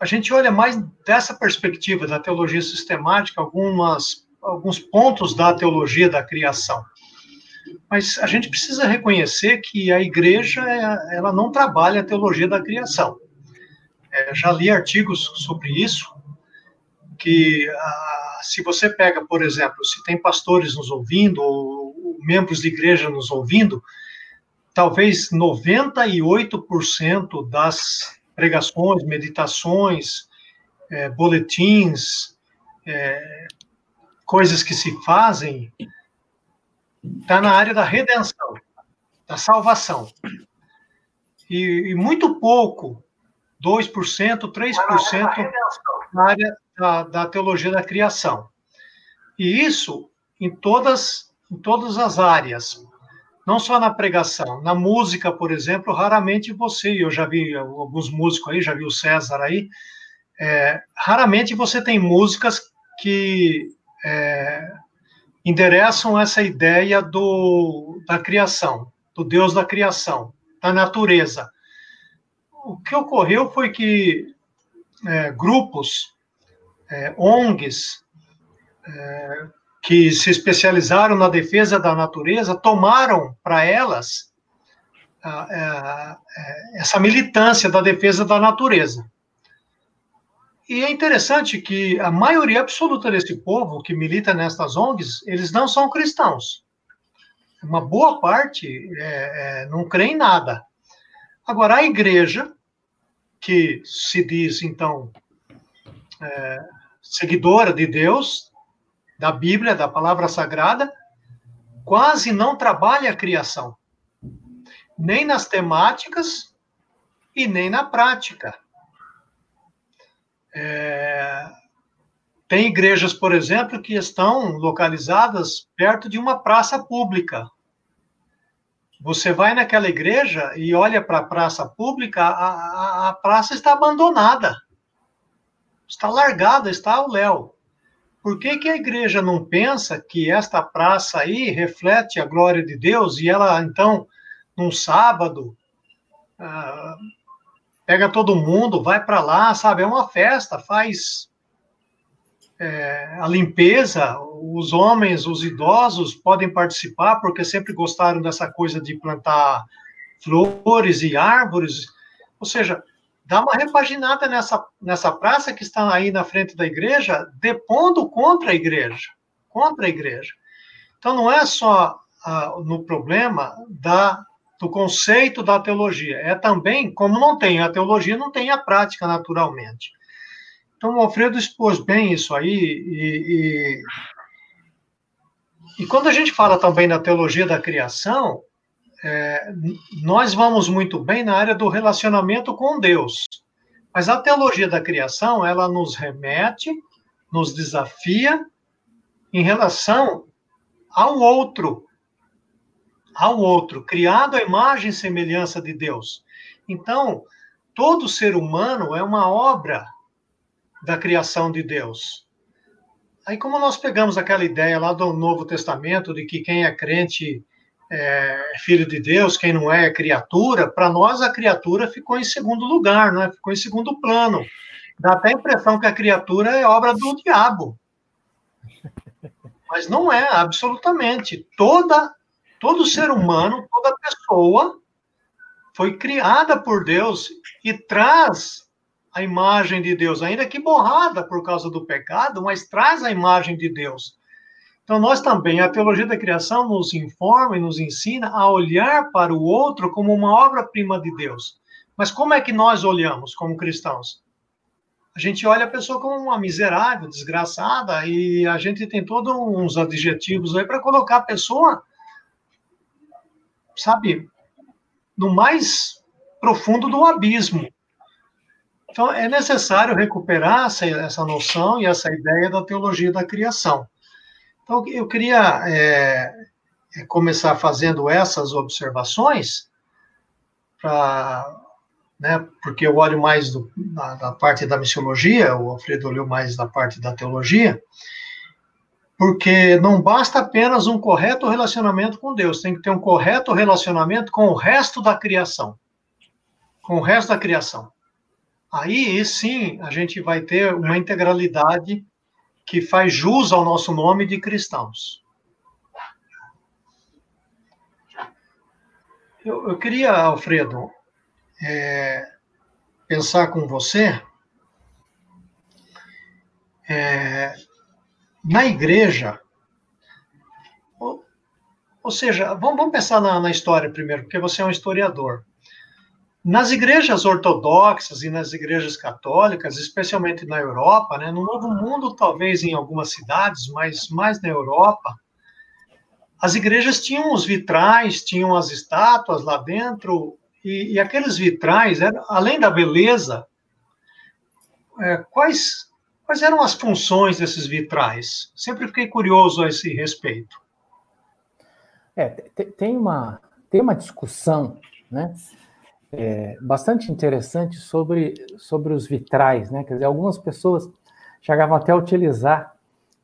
a gente olha mais dessa perspectiva da teologia sistemática, algumas, alguns pontos da teologia da criação. Mas a gente precisa reconhecer que a igreja ela não trabalha a teologia da criação. É, já li artigos sobre isso, que ah, se você pega, por exemplo, se tem pastores nos ouvindo, ou, ou membros de igreja nos ouvindo, talvez 98% das pregações, meditações, é, boletins, é, coisas que se fazem, está na área da redenção, da salvação. E, e muito pouco, 2%, 3%, na área da, da teologia da criação. E isso em todas, em todas as áreas, não só na pregação, na música, por exemplo, raramente você, eu já vi alguns músicos aí, já vi o César aí, é, raramente você tem músicas que é, endereçam essa ideia do, da criação, do Deus da criação. da natureza. O que ocorreu foi que é, grupos, é, ONGs, é, que se especializaram na defesa da natureza, tomaram para elas essa militância da defesa da natureza. E é interessante que a maioria absoluta desse povo que milita nestas ONGs, eles não são cristãos. Uma boa parte é, é, não crê em nada. Agora, a igreja, que se diz, então, é, seguidora de Deus, da Bíblia, da palavra sagrada, quase não trabalha a criação, nem nas temáticas e nem na prática. É, tem igrejas, por exemplo, que estão localizadas perto de uma praça pública. Você vai naquela igreja e olha para a praça pública, a, a, a, praça está abandonada. Está largada, está ao léu. Por que, que a igreja não pensa que esta praça aí reflete a glória de Deus e ela, então, num sábado, ah, pega todo mundo, vai para lá, sabe? É uma festa, faz é, a limpeza, os homens, os idosos podem participar, porque sempre gostaram dessa coisa de plantar flores e árvores. Ou seja, dá uma repaginada nessa, nessa praça que está aí na frente da igreja, depondo contra a igreja. Contra a igreja. Então, não é só no problema da do conceito da teologia. É também, como não tem a teologia, não tem a prática naturalmente. Então, o Alfredo expôs bem isso aí, e, e, e quando a gente fala também da teologia da criação, é, nós vamos muito bem na área do relacionamento com Deus. Mas a teologia da criação, ela nos remete, nos desafia em relação ao outro, ao outro, criado à imagem e semelhança de Deus. Então, todo ser humano é uma obra da criação de Deus. Aí, como nós pegamos aquela ideia lá do Novo Testamento de que quem é crente é filho de Deus, quem não é é criatura, para nós a criatura ficou em segundo lugar, né? ficou em segundo plano. Dá até a impressão que a criatura é obra do diabo. Mas não é, absolutamente. Toda Todo ser humano, toda pessoa foi criada por Deus e traz a imagem de Deus, ainda que borrada por causa do pecado, mas traz a imagem de Deus. Então, nós também, a teologia da criação nos informa e nos ensina a olhar para o outro como uma obra-prima de Deus. Mas como é que nós olhamos como cristãos? A gente olha a pessoa como uma miserável, desgraçada, e a gente tem todos uns adjetivos aí para colocar a pessoa sabe, no mais profundo do abismo. Então, é necessário recuperar essa, essa noção e essa ideia da teologia da criação. Então, eu queria é, é começar fazendo essas observações, pra, né, porque eu olho mais do, da, da parte da missiologia, o Alfredo olhou mais da parte da teologia, porque não basta apenas um correto relacionamento com Deus, tem que ter um correto relacionamento com o resto da criação. Com o resto da criação. Aí sim a gente vai ter uma integralidade que faz jus ao nosso nome de cristãos. Eu, eu queria, Alfredo, é, pensar com você é, na igreja, ou, ou seja, vamos, vamos pensar na, na história primeiro, porque você é um historiador. Nas igrejas ortodoxas e nas igrejas católicas, especialmente na Europa, né, no Novo Mundo, talvez em algumas cidades, mas mais na Europa, as igrejas tinham os vitrais, tinham as estátuas lá dentro, e, e aqueles vitrais, além da beleza, é, quais Quais eram as funções desses vitrais? Sempre fiquei curioso a esse respeito. É, tem uma, tem uma discussão né, é, bastante interessante sobre, sobre os vitrais. Né? Quer dizer, algumas pessoas chegavam até a utilizar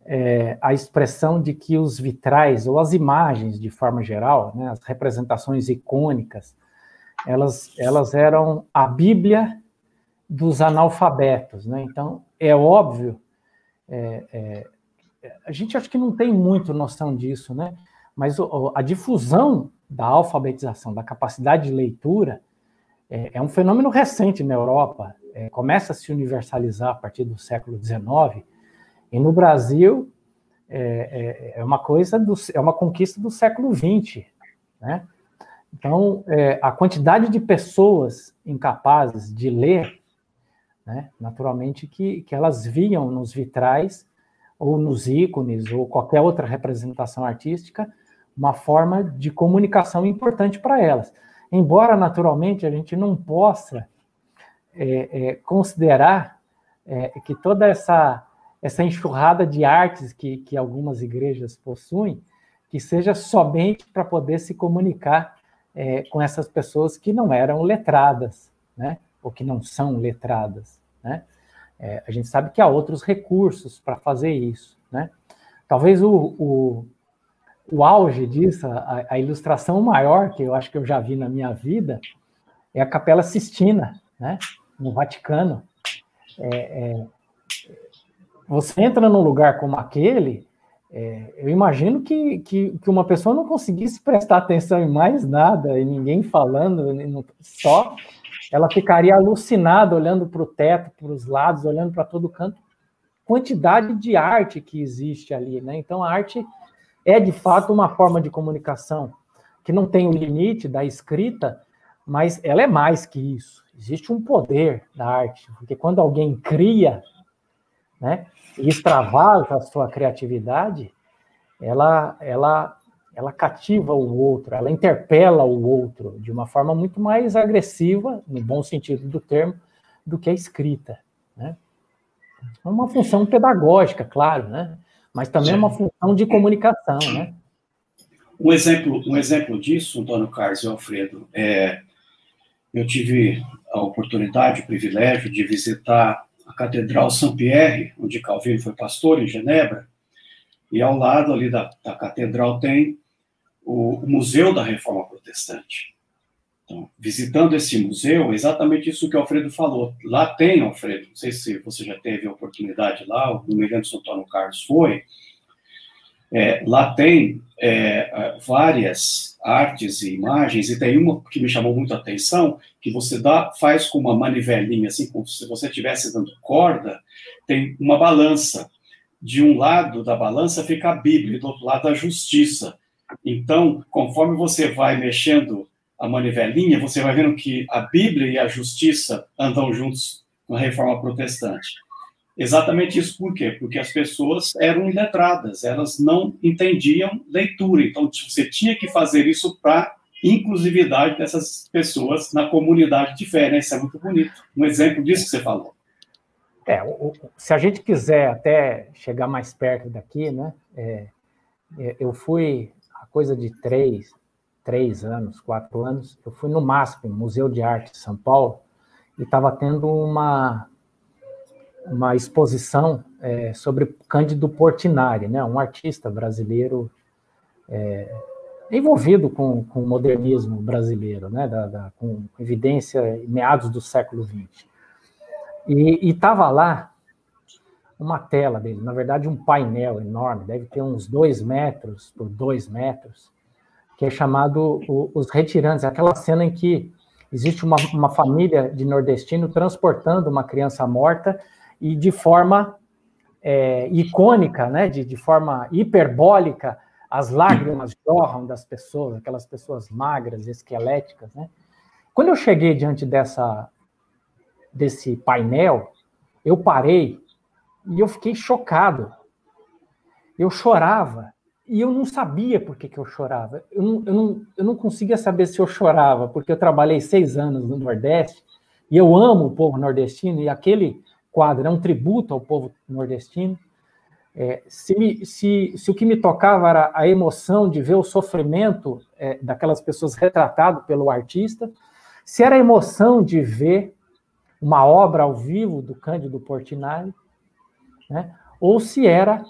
é, a expressão de que os vitrais, ou as imagens de forma geral, né, as representações icônicas, elas, elas eram a Bíblia dos analfabetos, né? Então, é óbvio, é, é, a gente acho que não tem muito noção disso, né? Mas o, a difusão da alfabetização, da capacidade de leitura, é, é um fenômeno recente na Europa. É, começa a se universalizar a partir do século XIX, e no Brasil é, é, é uma coisa, do, é uma conquista do século XX, né? Então, é, a quantidade de pessoas incapazes de ler, né, naturalmente que, que elas viam nos vitrais, ou nos ícones, ou qualquer outra representação artística, uma forma de comunicação importante para elas. Embora, naturalmente, a gente não possa é, é, considerar é, que toda essa, essa enxurrada de artes que, que algumas igrejas possuem, que seja somente para poder se comunicar é, com essas pessoas que não eram letradas, né? ou que não são letradas. Né? É, a gente sabe que há outros recursos para fazer isso. Né? Talvez o, o, o auge disso, a, a, ilustração maior que eu acho que eu já vi na minha vida, é a Capela Sistina, né? no Vaticano. É, é, você entra num lugar como aquele, é, eu imagino que, que, que, uma pessoa não conseguisse prestar atenção em mais nada, e ninguém falando, só ela ficaria alucinada olhando para o teto, para os lados, olhando para todo canto. Quantidade de arte que existe ali, né? Então a arte é de fato uma forma de comunicação que não tem o limite da escrita, mas ela é mais que isso. Existe um poder da arte, porque quando alguém cria, né, e extravasa a sua criatividade, ela, ela, ela cativa o outro, ela interpela o outro de uma forma muito mais agressiva, no bom sentido do termo, do que a escrita. Né? É uma função pedagógica, claro, né? Mas também é uma função de comunicação. Né? Um exemplo, um exemplo disso, Antônio Carlos e Alfredo, é, eu tive a oportunidade, o privilégio de visitar a Catedral Saint-Pierre, onde Calvino foi pastor, em Genebra, e ao lado ali da, da catedral tem o, o, Museu da Reforma Protestante. Então, visitando esse museu, exatamente isso que o Alfredo falou. Lá tem, Alfredo, não sei se você já teve a oportunidade lá, o São Antônio Carlos foi, é, lá tem é, várias artes e imagens, e tem uma que me chamou muito a atenção, que você dá, faz com uma manivelinha, assim, como se você estivesse dando corda, tem uma balança. De um lado da balança fica a Bíblia, e do outro lado a justiça. Então, conforme você vai mexendo a manivelinha, você vai vendo que a Bíblia e a justiça andam juntos na reforma protestante. Exatamente isso por quê? Porque as pessoas eram iletradas, elas não entendiam leitura. Então, você tinha que fazer isso para inclusividade dessas pessoas na comunidade de fé, né? Isso é muito bonito. Um exemplo disso que você falou. É, o, se a gente quiser até chegar mais perto daqui, né? É, é eu fui, a coisa de três, três anos, quatro anos, eu fui no MASP, Museu de Arte de São Paulo, e estava tendo uma uma exposição é, sobre Cândido Portinari, né, um artista brasileiro é, envolvido com, com o modernismo brasileiro, né, da, da, com evidência meados do século XX. E estava lá uma tela dele, na verdade um painel enorme, deve ter uns dois metros por dois metros, que é chamado o, Os Retirantes, aquela cena em que existe uma, uma família de nordestino transportando uma criança morta e de forma é, icônica, né, de, de forma hiperbólica, as lágrimas jorram das pessoas, aquelas pessoas magras, esqueléticas. Né? Quando eu cheguei diante dessa, desse painel, eu parei e eu fiquei chocado. Eu chorava e eu não sabia por que, que eu chorava. Eu não, eu, não, eu não conseguia saber se eu chorava, porque eu trabalhei seis anos no Nordeste e eu amo o povo nordestino e aquele quadro, é um tributo ao povo nordestino. É, se, me, se, se, o que me tocava era a emoção de ver o sofrimento é, daquelas pessoas retratado pelo artista, se era a emoção de ver uma obra ao vivo do Cândido Portinari, né, ou se era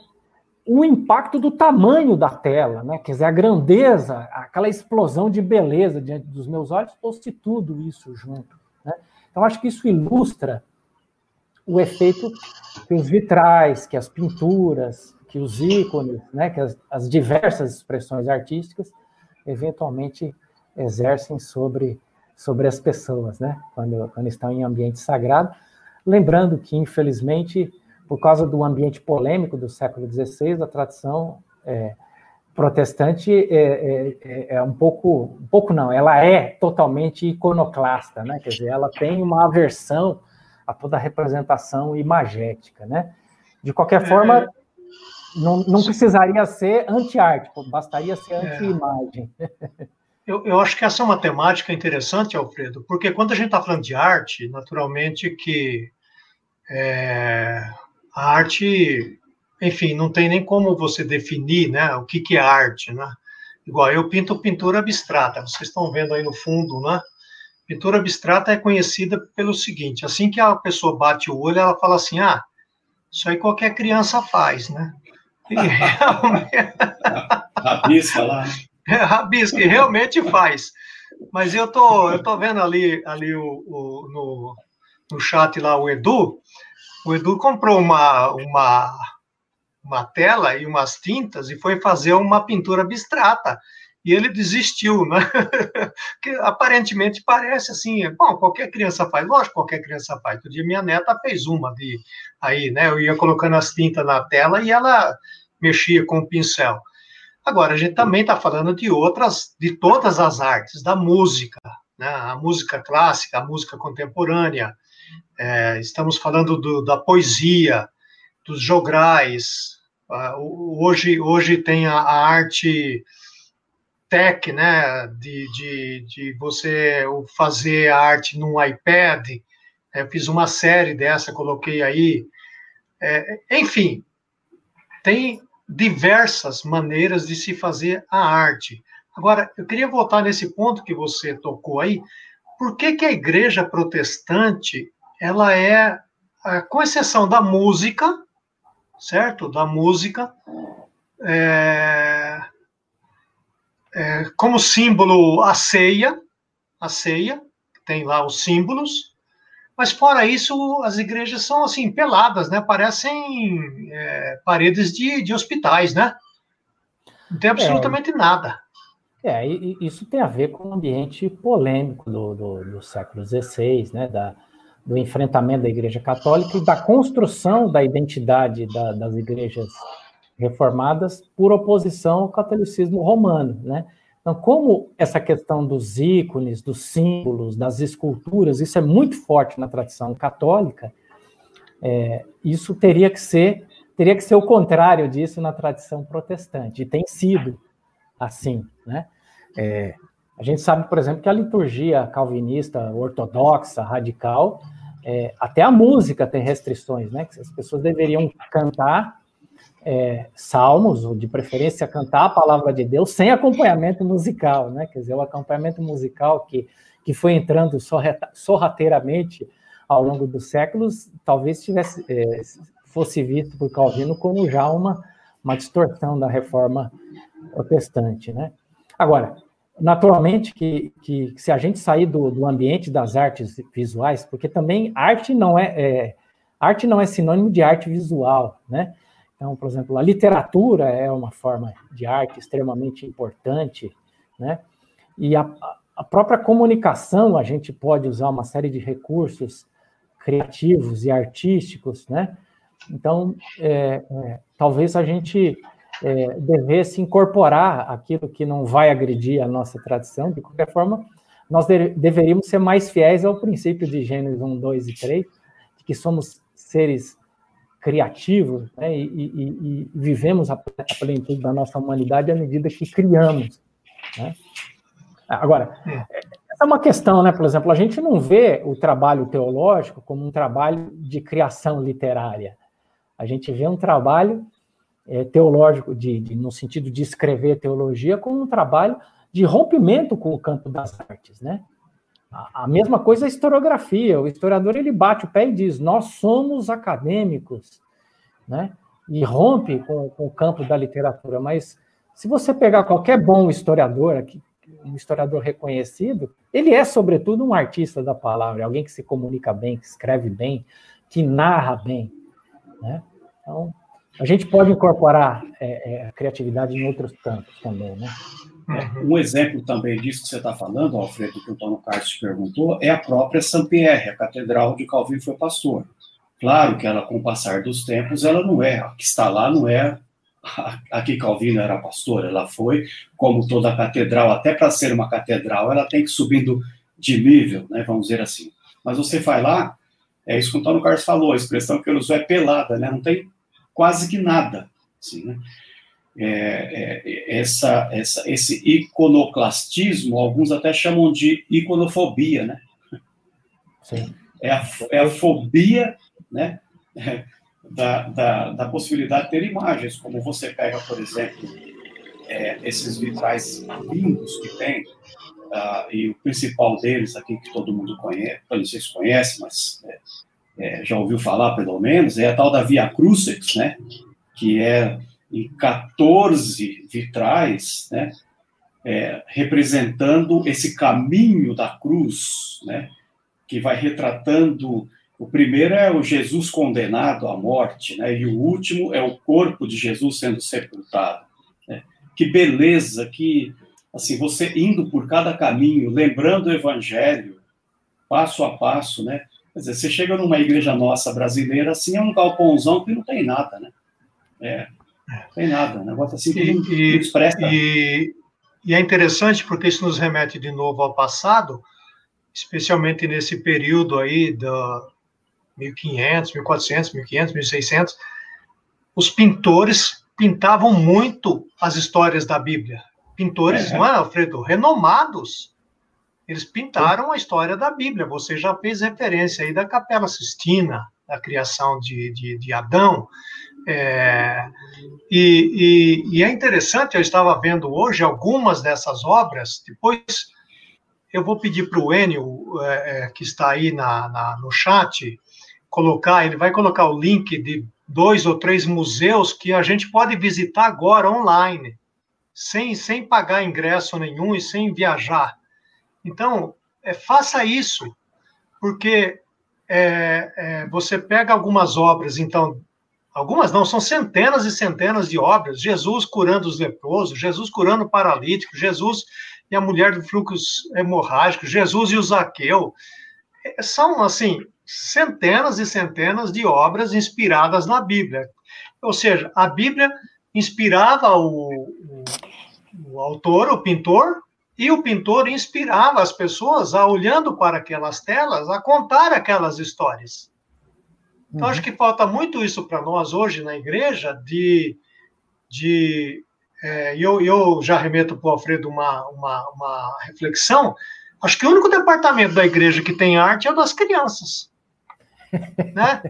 o impacto do tamanho da tela, né? Quer dizer, a grandeza, aquela explosão de beleza diante dos meus olhos, fosse tudo isso junto. Né? Então, acho que isso ilustra o efeito que os vitrais, que as pinturas, que os ícones, né? Que as, as diversas expressões artísticas eventualmente exercem sobre, sobre as pessoas, né? Quando, quando estão em ambiente sagrado. Lembrando que, infelizmente, por causa do ambiente polêmico do século XVI, a tradição é, protestante é, é, é, é, um pouco, um pouco não, ela é totalmente iconoclasta, né? Quer dizer, ela tem uma aversão a toda a representação imagética, né? De qualquer é. forma, não, não precisaria ser anti-arte, bastaria ser é. anti-imagem. Eu, eu, acho que essa é uma temática interessante, Alfredo, porque quando a gente está falando de arte, naturalmente que é, a arte, enfim, não tem nem como você definir né, o que, que é arte, né? Igual eu pinto pintura abstrata, vocês estão vendo aí no fundo, né? Pintura abstrata é conhecida pelo seguinte: assim que a pessoa bate o olho, ela fala assim, ah, isso aí qualquer criança faz, né? E realmente... rabisca lá. É, rabisca, e realmente faz. Mas eu tô, eu tô vendo ali, ali o, o no, no chat lá o Edu, o Edu comprou uma, uma, uma tela e umas tintas e foi fazer uma pintura abstrata. E ele desistiu, né? que aparentemente parece assim, bom, qualquer criança faz, lógico, qualquer criança faz. Outro dia minha neta fez uma de aí, né? Eu ia colocando as tintas na tela e ela mexia com o pincel. Agora, a gente também está falando de outras, de todas as artes, da música, né? a música clássica, a música contemporânea, é, estamos falando do, da poesia, dos jograis. Uh, hoje, hoje tem a, a, arte tech, né, de, de, de você fazer a arte num iPad. É, eu fiz uma série dessa, coloquei aí. É, enfim, tem diversas maneiras de se fazer a arte. Agora, eu queria voltar nesse ponto que você tocou aí. Por que, que a igreja protestante ela é, com exceção da música, certo? Da música, é, é, como símbolo a ceia, a ceia, tem lá os símbolos, mas fora isso, as igrejas são assim, peladas, né? Parecem é, paredes de, de hospitais, né? Não tem absolutamente é, nada. É, isso tem a ver com o ambiente polêmico do, do, do século XVI, né? Da, do enfrentamento da Igreja Católica e da construção da identidade da, das igrejas reformadas por oposição ao catolicismo romano, né? Então, como essa questão dos ícones, dos símbolos, das esculturas, isso é muito forte na tradição católica, é, isso teria que ser teria que ser o contrário disso na tradição protestante, e tem sido assim, né? É, a gente sabe, por exemplo, que a liturgia calvinista, ortodoxa, radical, é, até a música tem restrições, né? Que as pessoas deveriam cantar é, salmos, ou de preferência cantar a palavra de Deus, sem acompanhamento musical, né? Quer dizer, o acompanhamento musical que, que foi entrando sorrateiramente ao longo dos séculos, talvez tivesse, é, fosse visto por Calvino como já uma, uma distorção da reforma protestante, né? Agora, naturalmente que, que, se a gente sair do, do ambiente das artes visuais, porque também arte não é, é, arte não é sinônimo de arte visual, né? Então, por exemplo, a literatura é uma forma de arte extremamente importante, né? E a, a própria comunicação, a gente pode usar uma série de recursos criativos e artísticos, né? Então, é, é, talvez a gente é, devesse incorporar aquilo que não vai agredir a nossa tradição, de qualquer forma, nós de, deveríamos ser mais fiéis ao princípio de Gênesis 1, 2 e 3, de que somos seres criativos né, e, e, e, vivemos a, plenitude da nossa humanidade à medida que criamos. Né? Agora, é uma questão, né? Por exemplo, a gente não vê o trabalho teológico como um trabalho de criação literária. A gente vê um trabalho é, teológico, de, de, no sentido de escrever teologia, como um trabalho de rompimento com o campo das artes, né? A, a mesma coisa a historiografia. O historiador ele bate o pé e diz: nós somos acadêmicos, né? e rompe com, com o campo da literatura, mas se você pegar qualquer bom historiador aqui, um historiador reconhecido, ele é, sobretudo, um artista da palavra, alguém que se comunica bem, que escreve bem, que narra bem. Né? Então, a gente pode incorporar é, é, a criatividade em outros campos também, né? Uhum. Um exemplo também disso que você está falando, Alfredo, que o Antônio Carlos te perguntou, é a própria Saint-Pierre, a catedral de Calvin foi pastor. Claro que ela, com o passar dos tempos, ela não é, a que está lá não é a que Calvino era pastor, ela foi, como toda catedral, até para ser uma catedral, ela tem que subindo de nível, né, vamos dizer assim. Mas você vai lá, é isso que o Antônio Carlos falou, a expressão que ele usou é pelada, né, não tem quase que nada, assim, né. É, é, essa, essa, esse iconoclastismo, alguns até chamam de iconofobia, né? Sim. É a, é a fobia, né? da, da, da, possibilidade de ter imagens, como você pega, por exemplo, é, esses vitrais lindos que tem, uh, e o principal deles aqui que todo mundo conhece, não sei se conhece, mas é, já ouviu falar pelo menos, é a tal da Via Crucis, né? Que é em 14 vitrais, né? É, representando esse caminho da cruz, né? Que vai retratando o primeiro é o Jesus condenado à morte, né? e o último é o corpo de Jesus sendo sepultado. Né? Que beleza, que assim você indo por cada caminho, lembrando o Evangelho, passo a passo, né? Quer dizer, você chega numa igreja nossa brasileira, assim, é um galpãozão que não tem nada, né? É, não tem nada, um negócio assim que e, não, não expressa. E, e é interessante porque isso nos remete de novo ao passado, especialmente nesse período aí da, 1500, 1400, 1500, 1600, os pintores pintavam muito as histórias da Bíblia. Pintores, é. não é, Alfredo? Renomados. Eles pintaram a história da Bíblia. Você já fez referência aí da Capela Sistina, da criação de, de, de Adão. É, e, e, e, é interessante, eu estava vendo hoje algumas dessas obras, depois eu vou pedir para o Enio, é, é, que está aí na, na, no chat, colocar, ele vai colocar o link de dois ou três museus que a gente pode visitar agora online, sem, sem pagar ingresso nenhum e sem viajar. Então, é, faça isso, porque é, é, você pega algumas obras, então, algumas não, são centenas e centenas de obras. Jesus curando os leprosos, Jesus curando o paralítico, Jesus e a mulher do fluxo hemorrágico, Jesus e o Zaqueu. É, são, assim, centenas e centenas de obras inspiradas na Bíblia. Ou seja, a Bíblia inspirava o, o, o autor, o pintor, e o pintor inspirava as pessoas a, olhando para aquelas telas, a contar aquelas histórias. Então, uhum. acho que falta muito isso para nós hoje na igreja, de. de é, eu, eu já remeto para o Alfredo uma, uma, uma reflexão. Acho que o único departamento da igreja que tem arte é o das crianças né?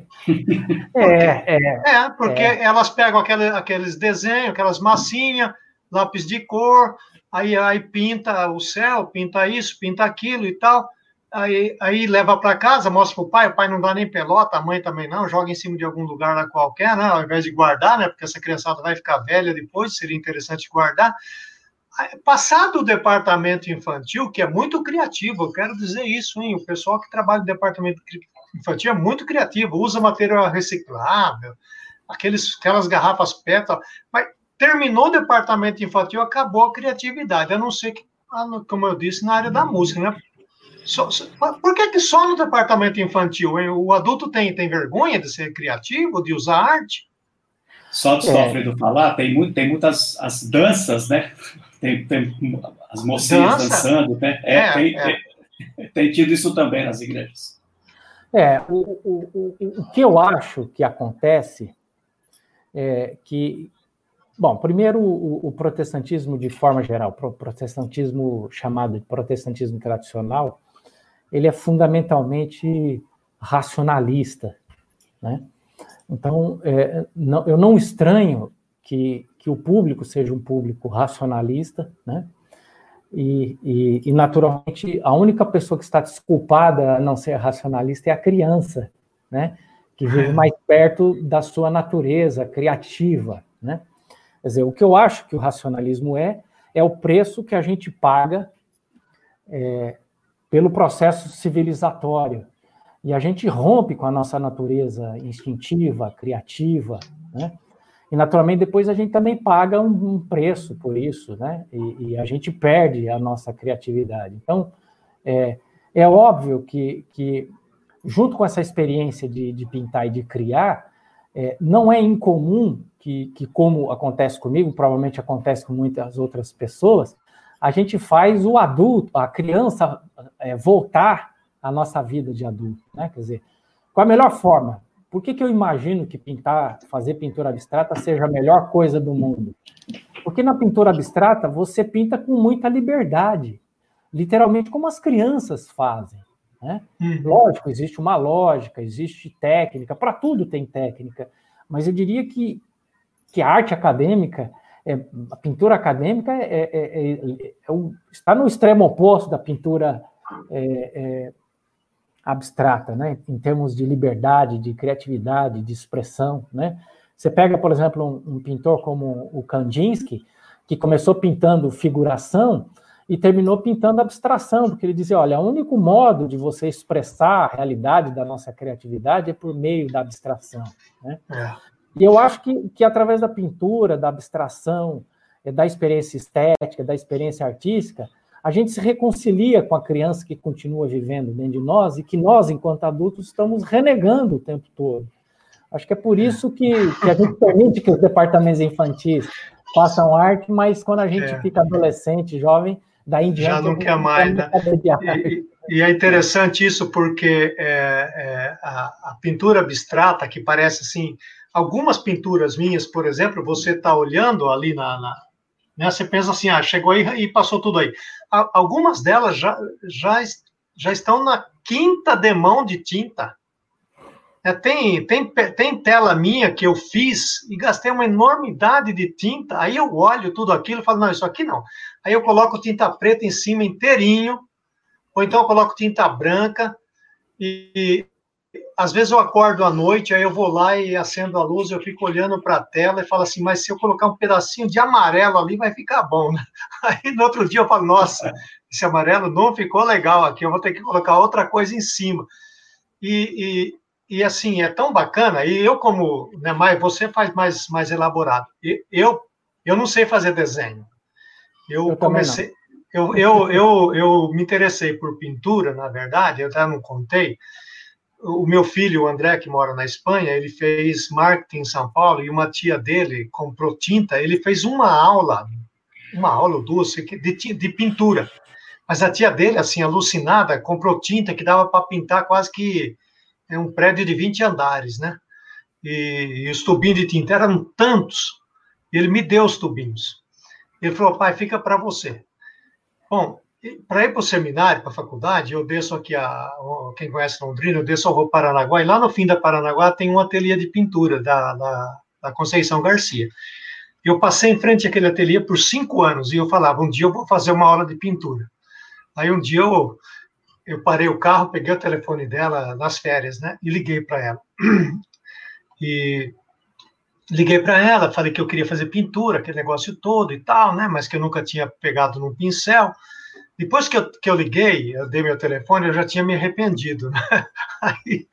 É, é, é porque é. elas pegam aquele, aqueles desenhos, aquelas massinhas, lápis de cor, aí, aí pinta o céu, pinta isso, pinta aquilo e tal. Aí, aí leva para casa, mostra para o pai, o pai não dá nem pelota, a mãe também não, joga em cima de algum lugar lá qualquer, né? Ao invés de guardar, né? Porque essa criançada vai ficar velha depois, seria interessante guardar. Passado o departamento infantil, que é muito criativo, eu quero dizer isso, hein? O pessoal que trabalha no departamento infantil é muito criativo, usa material reciclável, aqueles, aquelas garrafas PET, mas terminou o departamento infantil, acabou a criatividade, a não ser que, ah, como eu disse, na área da música, né? Só, só, por que, que só no departamento infantil? Hein? O adulto tem, tem vergonha de ser criativo, de usar arte? Só de é. Alfredo falar, tem, muito, tem muitas as danças, né? Tem, tem as mocinhas Dança? dançando, né? É, é, tem, é. Tem, tem tido isso também nas igrejas. É, o, o, o, o que eu acho que acontece é que, bom, primeiro o, o protestantismo de forma geral, o protestantismo chamado de protestantismo tradicional, ele é fundamentalmente racionalista, né? Então, é, não, eu não estranho que, que o público seja um público racionalista, né? E, e, e, naturalmente, a única pessoa que está desculpada a não ser racionalista é a criança, né? que vive mais perto da sua natureza criativa, né? Quer dizer, o que eu acho que o racionalismo é, é o preço que a gente paga é, pelo processo civilizatório. E a gente rompe com a nossa natureza instintiva, criativa, né? E, naturalmente, depois a gente também paga um, preço por isso, né? E, e, a gente perde a nossa criatividade. Então, é, é óbvio que, que, junto com essa experiência de, de pintar e de criar, é, não é incomum que, que, como acontece comigo, provavelmente acontece com muitas outras pessoas, a gente faz o adulto, a criança, é, voltar à nossa vida de adulto, né? Quer dizer, qual a melhor forma? Por que, que eu imagino que pintar, fazer pintura abstrata seja a melhor coisa do mundo? Porque na pintura abstrata você pinta com muita liberdade, literalmente como as crianças fazem. Né? Uhum. Lógico, existe uma lógica, existe técnica, para tudo tem técnica, mas eu diria que, que a arte acadêmica, é, a pintura acadêmica é, é, é, é, é está no extremo oposto da pintura abstrata, né? Em termos de liberdade, de criatividade, de expressão, né? Você pega, por exemplo, um, um pintor como o Kandinsky, que começou pintando figuração e terminou pintando abstração, porque ele dizia, olha, o único modo de você expressar a realidade da nossa criatividade é por meio da abstração, né? É. E eu acho que, que através da pintura, da abstração, da experiência estética, da experiência artística, a gente se reconcilia com a criança que continua vivendo dentro de nós e que nós, enquanto adultos, estamos renegando o tempo todo. Acho que é por isso que, que a gente permite que os departamentos infantis façam arte, mas quando a gente é. fica adolescente, jovem, daí em diante. Já não quer mais, né? E, e, é interessante isso porque é, é, a, a, pintura abstrata, que parece assim. Algumas pinturas minhas, por exemplo, você está olhando ali na, na né, você pensa assim, ah, chegou aí e passou tudo aí algumas delas já, já, já estão na quinta demão de tinta. É, tem, tem, tem tela minha que eu fiz e gastei uma enormidade de tinta. Aí eu olho tudo aquilo e falo, não, isso aqui não. Aí eu coloco tinta preta em cima inteirinho, ou então eu coloco tinta branca e, às vezes eu acordo à noite, aí eu vou lá e acendo a luz, eu fico olhando para a tela e falo assim, mas se eu colocar um pedacinho de amarelo ali, vai ficar bom, né? Aí no outro dia eu falo, nossa, esse amarelo não ficou legal aqui, eu vou ter que colocar outra coisa em cima. E, e, e assim, é tão bacana, e eu como, né, mais, você faz mais, mais elaborado. E, eu, eu não sei fazer desenho. Eu, eu comecei... Eu, eu, eu, eu me interessei por pintura, na verdade, eu até não contei, o meu filho, o André, que mora na Espanha, ele fez marketing em São Paulo e uma tia dele comprou tinta. Ele fez uma aula, uma aula ou duas, de, de pintura. Mas a tia dele, assim, alucinada, comprou tinta que dava para pintar quase que é um prédio de 20 andares, né? E, e os tubinhos de tinta eram tantos. Ele me deu os tubinhos. Ele falou, pai, fica para você. Bom, para ir para o seminário, para a faculdade, eu desço aqui a. Quem conhece Londrina, eu desço ao Paranaguá, e lá no fim da Paranaguá tem um ateliê de pintura da, da, da Conceição Garcia. Eu passei em frente àquele ateliê por cinco anos e eu falava: um dia eu vou fazer uma aula de pintura. Aí um dia eu, eu parei o carro, peguei o telefone dela nas férias, né? E liguei para ela. E liguei para ela, falei que eu queria fazer pintura, aquele negócio todo e tal, né? Mas que eu nunca tinha pegado num pincel. Depois que eu, que eu liguei, eu dei meu telefone, eu já tinha me arrependido. Né? Aí,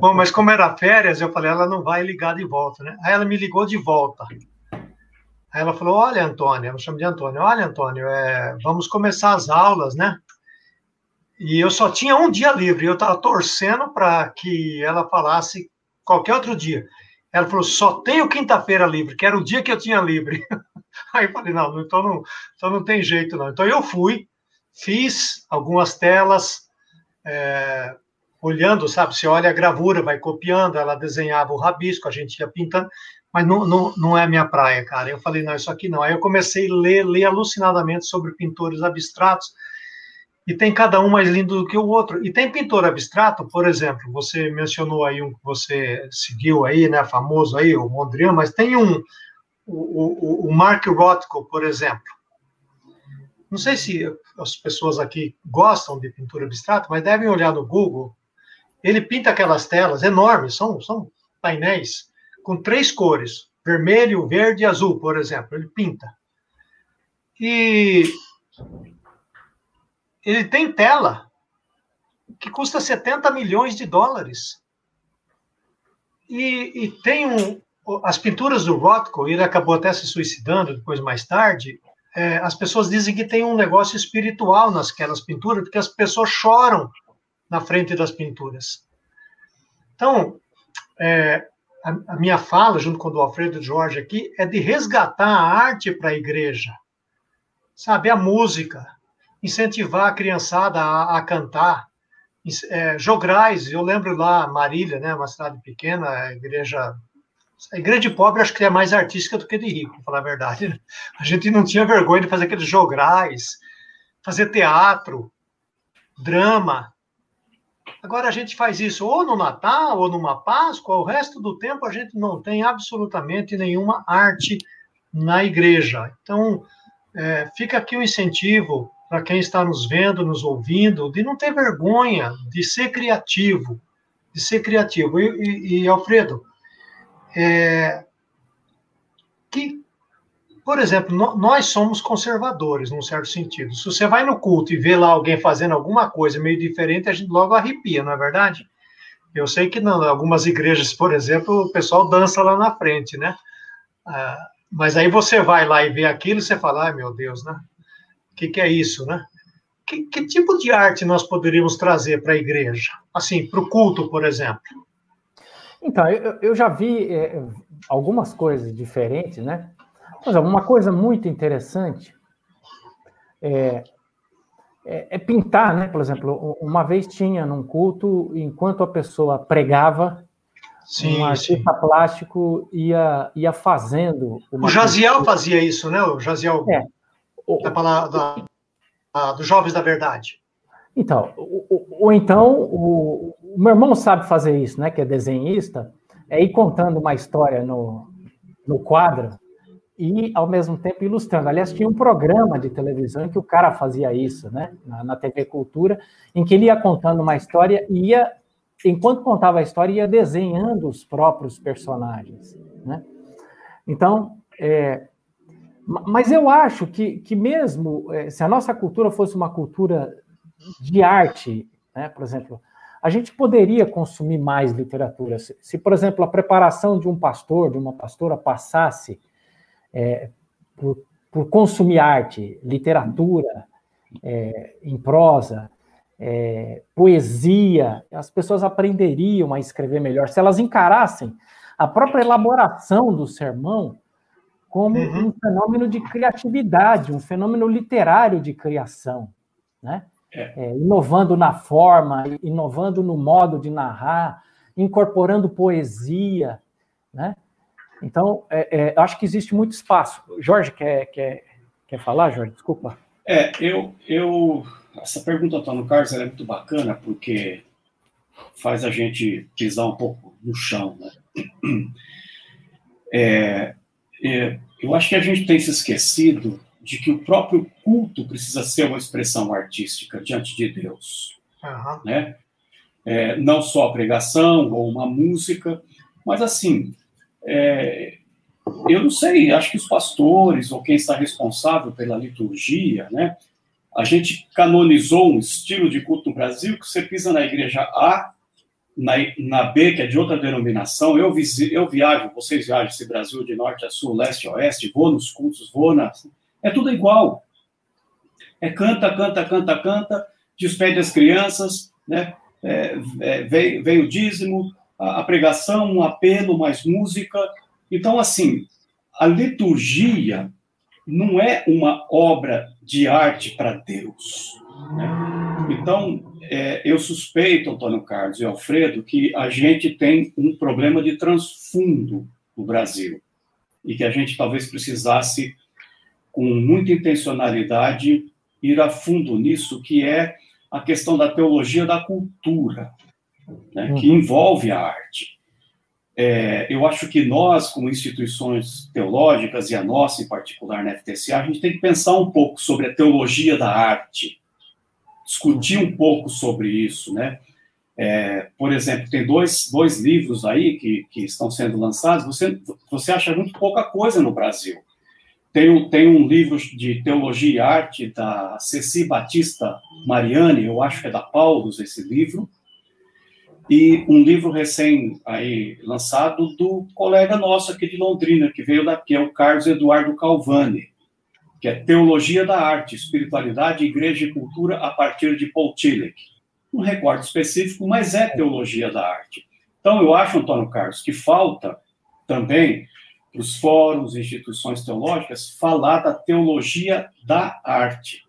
bom, mas como era férias, eu falei, ela não vai ligar de volta, né? Aí ela me ligou de volta. Aí ela falou, olha, Antônio, eu chamo de Antônio, olha, Antônio, é, vamos começar as aulas, né? E eu só tinha um dia livre, eu estava torcendo para que ela falasse qualquer outro dia. Ela falou, só tenho quinta-feira livre, que era o dia que eu tinha livre. Aí eu falei, não, então não, então não tem jeito, não. Então eu fui, Fiz algumas telas, é, olhando, sabe? Você olha a gravura, vai copiando, ela desenhava o rabisco, a gente ia pintando, mas não, não, não é minha praia, cara. Eu falei, não, isso aqui não. Aí eu comecei a ler, ler alucinadamente sobre pintores abstratos, e tem cada um mais lindo do que o outro. E tem pintor abstrato, por exemplo, você mencionou aí um que você seguiu aí, né, famoso aí, o Mondrian, mas tem um, o, o, o Mark Rothko, por exemplo. Não sei se as pessoas aqui gostam de pintura abstrata, mas devem olhar no Google. ele pinta aquelas telas enormes, são, são painéis com três cores, vermelho, verde e azul, por exemplo. Ele pinta. E ele tem tela que custa 70 milhões de dólares. E, e tem um, as pinturas do Rothko, ele acabou até se suicidando depois, mais tarde, é, as pessoas dizem que tem um negócio espiritual nasquelas pinturas, porque as pessoas choram na frente das pinturas. Então, é, a, a, minha fala, junto com o do Alfredo Jorge aqui, é de resgatar a arte para a igreja, sabe? A música, incentivar a criançada a, a cantar, é, jograis, eu lembro lá, Marília, né, uma cidade pequena, a igreja a igreja de pobre acho que é mais artística do que de rico, para falar a verdade. Né? A gente não tinha vergonha de fazer aqueles jograis, fazer teatro, drama. Agora a gente faz isso ou no Natal ou numa Páscoa, o resto do tempo a gente não tem absolutamente nenhuma arte na igreja. Então, é, fica aqui o incentivo para quem está nos vendo, nos ouvindo, de não ter vergonha, de ser criativo, de ser criativo. E, e, e Alfredo, é, que, por exemplo, no, nós somos conservadores, num certo sentido. Se você vai no culto e vê lá alguém fazendo alguma coisa meio diferente, a gente logo arrepia, não é verdade? Eu sei que em algumas igrejas, por exemplo, o pessoal dança lá na frente, né? Ah, mas aí você vai lá e vê aquilo e você fala, ai meu Deus, né? O que, que é isso, né? Que, que tipo de arte nós poderíamos trazer para a igreja? Assim, para o culto, por exemplo. Então, eu, eu já vi é, algumas coisas diferentes, né? Mas uma coisa muito interessante é, é, é, pintar, né? Por exemplo, uma vez tinha num culto, enquanto a pessoa pregava, sim, um artista plástico ia, ia fazendo. o Jaziel fazia isso, né? O Jaziel é, da, da, da, dos Jovens da Verdade. Então, ou, ou então o, o meu irmão sabe fazer isso, né? Que é desenhista, é ir contando uma história no, no quadro e, ao mesmo tempo, ilustrando. Aliás, tinha um programa de televisão em que o cara fazia isso, né? Na, na TV Cultura, em que ele ia contando uma história e ia, enquanto contava a história, ia desenhando os próprios personagens, né? Então, é, mas eu acho que, que mesmo é, se a nossa cultura fosse uma cultura de arte, né? Por exemplo, a gente poderia consumir mais literatura. Se, se, por exemplo, a preparação de um pastor, de uma pastora, passasse é, por, por, consumir arte, literatura, é, em prosa, é, poesia, as pessoas aprenderiam a escrever melhor. Se elas encarassem a própria elaboração do sermão como uhum. um fenômeno de criatividade, um fenômeno literário de criação, né? É. é, inovando na forma, inovando no modo de narrar, incorporando poesia, né? Então, é, é, acho que existe muito espaço. Jorge, quer, quer, quer falar, Jorge? Desculpa. É, eu, eu essa pergunta, Antônio Carlos, é muito bacana, porque faz a gente pisar um pouco no chão, né? É, é, eu acho que a gente tem se esquecido de que o próprio culto precisa ser uma expressão artística diante de Deus, uhum. né? É, não só a pregação ou uma música, mas assim, é, eu não sei, acho que os pastores ou quem está responsável pela liturgia, né? A gente canonizou um estilo de culto no Brasil que você pisa na igreja A, na, na B, que é de outra denominação. Eu, eu viajo, vocês viajam esse Brasil de norte a sul, leste a oeste, vou nos cultos, vou na é tudo igual. É canta, canta, canta, canta, despede as crianças, né? É, é, vem, vem, o dízimo, a, a pregação, um apelo, mais música. Então, assim, a liturgia não é uma obra de arte para Deus. Né? Então, é, eu suspeito, Antônio Carlos e Alfredo, que a gente tem um problema de transfundo no Brasil e que a gente talvez precisasse com muita intencionalidade, ir a fundo nisso, que é a questão da teologia da cultura, né, uhum. que envolve a arte. É, eu acho que nós, como instituições teológicas, e a nossa em particular na FTCA, a gente tem que pensar um pouco sobre a teologia da arte, discutir um pouco sobre isso, né? É, por exemplo, tem dois, dois livros aí que, que estão sendo lançados, você, você acha muito pouca coisa no Brasil. Tem um, tem um livro de teologia e arte da Ceci Batista Mariani, eu acho que é da Paulus esse livro, e um livro recém aí lançado do colega nosso aqui de Londrina, que veio daqui, é o Carlos Eduardo Calvani, que é Teologia da Arte, Espiritualidade, Igreja e Cultura a partir de Paul Tillich. Um recorte específico, mas é teologia da arte. Então, eu acho, Antônio Carlos, que falta também para os fóruns, instituições teológicas, falar da teologia da arte.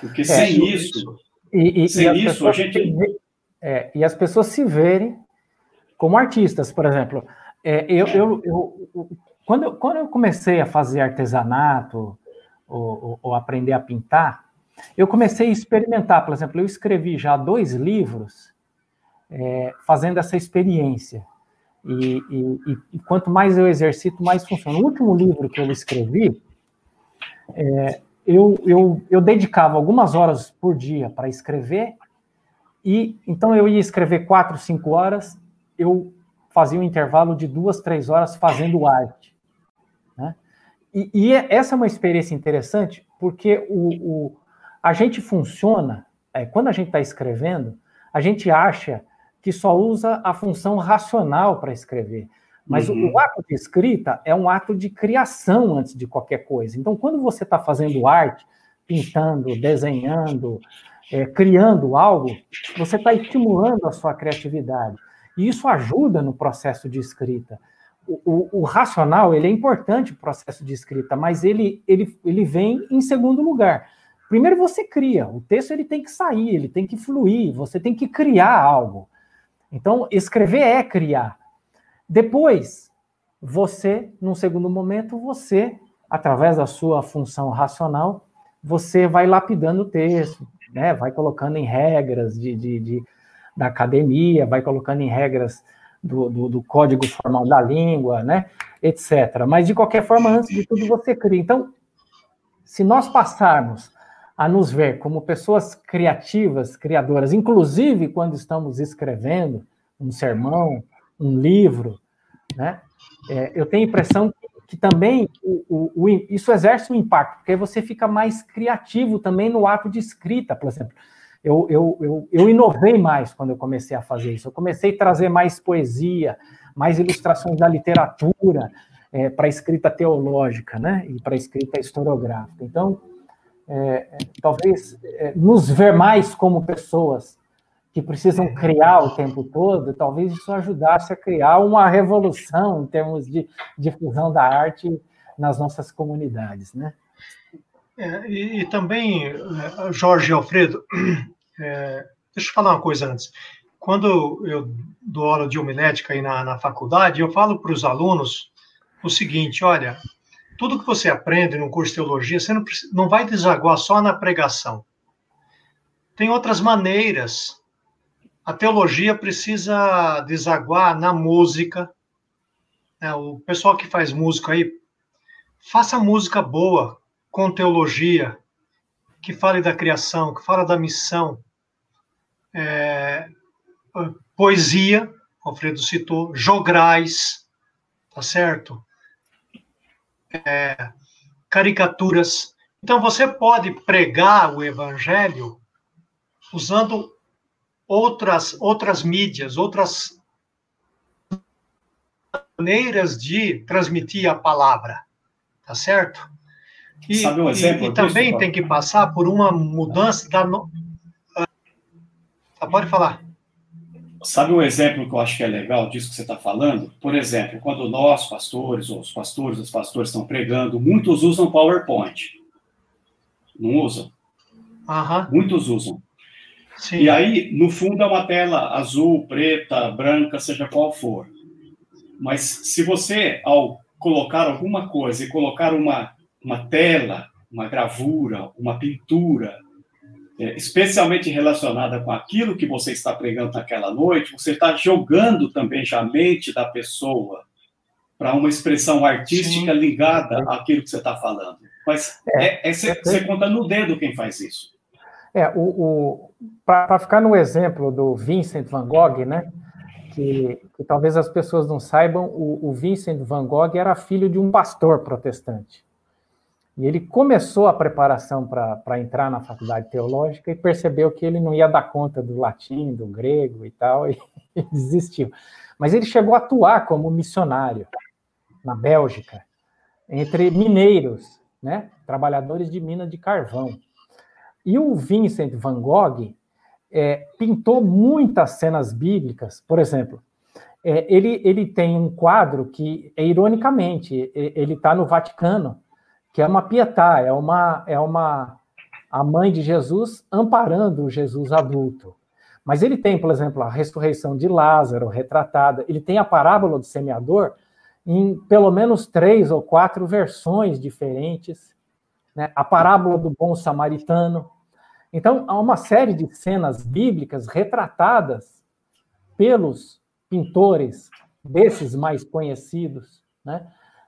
Porque é, sem isso, e, e, sem e isso, a gente. É, e as pessoas se verem como artistas, por exemplo. É, eu, eu, eu, quando, eu, quando eu comecei a fazer artesanato ou, ou, aprender a pintar, eu comecei a experimentar. Por exemplo, eu escrevi já dois livros é, fazendo essa experiência. E, e, e, quanto mais eu exercito, mais funciona. O último livro que eu escrevi, é, eu, eu, eu dedicava algumas horas por dia para escrever, e então eu ia escrever quatro, cinco horas, eu fazia um intervalo de duas, três horas fazendo arte. E, e essa é uma experiência interessante, porque o, o a gente funciona, é, quando a gente está escrevendo, a gente acha que só usa a função racional para escrever. Mas uhum. o, ato de escrita é um ato de criação antes de qualquer coisa. Então, quando você está fazendo arte, pintando, desenhando, é, criando algo, você está estimulando a sua criatividade. E isso ajuda no processo de escrita. O, o, o racional ele é importante no processo de escrita, mas ele, ele, ele vem em segundo lugar. Primeiro você cria, o texto ele tem que sair, ele tem que fluir, você tem que criar algo. Então, escrever é criar. Depois, você, num segundo momento, você, através da sua função racional, você vai lapidando o texto, né? vai colocando em regras de, de, de da academia, vai colocando em regras do, do, do, código formal da língua, né? etc. Mas, de qualquer forma, antes de tudo, você cria. Então, se nós passarmos a nos ver como pessoas criativas, criadoras, inclusive quando estamos escrevendo um sermão, um livro, né? É, eu tenho a impressão que, também o, o, o, isso exerce um impacto, porque você fica mais criativo também no ato de escrita, por exemplo. Eu, eu, eu, eu inovei mais quando eu comecei a fazer isso. Eu comecei a trazer mais poesia, mais ilustrações da literatura é, para a escrita teológica, né? E para a escrita historiográfica. Então, é, é, talvez é, nos ver mais como pessoas que precisam criar o tempo todo, talvez isso ajudasse a criar uma revolução em termos de difusão da arte nas nossas comunidades, né? É, e, e, também, é, Jorge e Alfredo, é, deixa eu falar uma coisa antes. Quando eu dou aula de homilética aí na, na faculdade, eu falo para os alunos o seguinte: olha, tudo que você aprende no curso de teologia, você não, não vai desaguar só na pregação. Tem outras maneiras. A teologia precisa desaguar na música. É, o pessoal que faz música aí, faça música boa, com teologia, que fale da criação, que fala da missão. É, poesia, Alfredo citou, jograis, tá certo? é, caricaturas. Então, você pode pregar o evangelho usando outras, outras mídias, outras maneiras de transmitir a palavra, tá certo? E, Sabe um exemplo? E, e também tem que passar por uma mudança da. No... Ah, pode falar. Sabe um exemplo que eu acho que é legal disso que você está falando? Por exemplo, quando nós, pastores, ou os pastores, os pastores estão pregando, muitos usam PowerPoint. Não usam? Uhum. Muitos usam. Sim. E aí, no fundo, é uma tela azul, preta, branca, seja qual for. Mas se você, ao colocar alguma coisa e colocar uma, uma tela, uma gravura, uma pintura, é, especialmente relacionada com aquilo que você está pregando naquela noite, você está jogando também já a mente da pessoa para uma expressão artística Sim. ligada àquilo que você está falando. Mas é, é, é você, você conta no dedo quem faz isso. É, o, o para ficar no exemplo do Vincent van Gogh, né? Que, que talvez as pessoas não saibam, o, o Vincent van Gogh era filho de um pastor protestante. E ele começou a preparação para entrar na faculdade teológica e percebeu que ele não ia dar conta do latim, do grego e tal, e, desistiu. Mas ele chegou a atuar como missionário na Bélgica, entre mineiros, né, trabalhadores de mina de carvão. E o Vincent van Gogh é, pintou muitas cenas bíblicas, por exemplo, é, ele, ele tem um quadro que, é, ironicamente, ele está no Vaticano, que é uma pietá, é uma, é uma a mãe de Jesus amparando o Jesus adulto. Mas ele tem, por exemplo, a ressurreição de Lázaro retratada, ele tem a parábola do semeador em pelo menos três ou quatro versões diferentes, né? a parábola do bom samaritano. Então, há uma série de cenas bíblicas retratadas pelos pintores desses mais conhecidos. Né?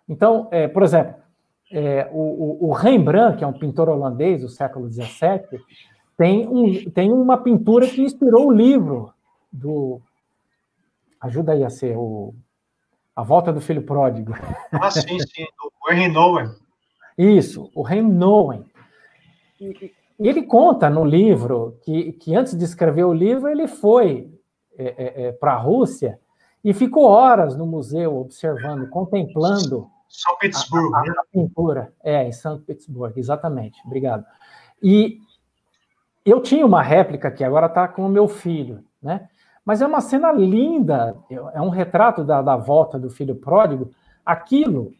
Então, é, por exemplo, é, o, o, Rembrandt, que é um pintor holandês do século XVII, tem, um, tem uma pintura que inspirou o livro do. Ajuda aí a ser o. A Volta do Filho Pródigo. Ah, sim, sim, do Henry Nowen. Isso, o Henry Nowen. E, e ele conta no livro que, que antes de escrever o livro, ele foi é, é, é para a Rússia e ficou horas no museu observando, contemplando são Petersburgo, a, a, né? a pintura. É, em São Petersburgo, exatamente. Obrigado. E eu tinha uma réplica que agora está com o meu filho, né? Mas é uma cena linda, é um retrato da, da volta do filho pródigo. Aquilo,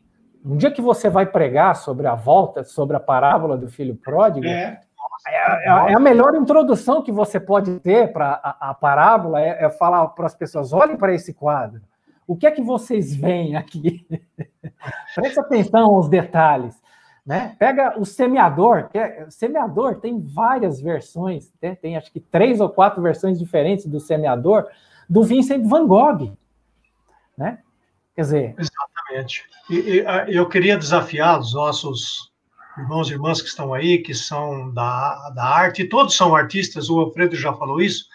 um dia que você vai pregar sobre a volta, sobre a parábola do filho pródigo, é, é, é a melhor introdução que você pode ter para a, a, parábola é, é falar para as pessoas: olhem para esse quadro. O que é que vocês veem aqui? Preste atenção aos detalhes. Né? Pega o semeador, que é, semeador tem várias versões, né? tem acho que três ou quatro versões diferentes do semeador do Vincent Van Gogh. Né? Quer dizer. Exatamente. E, e eu queria desafiar os nossos irmãos e irmãs que estão aí, que são da, da arte, todos são artistas, o Alfredo já falou isso,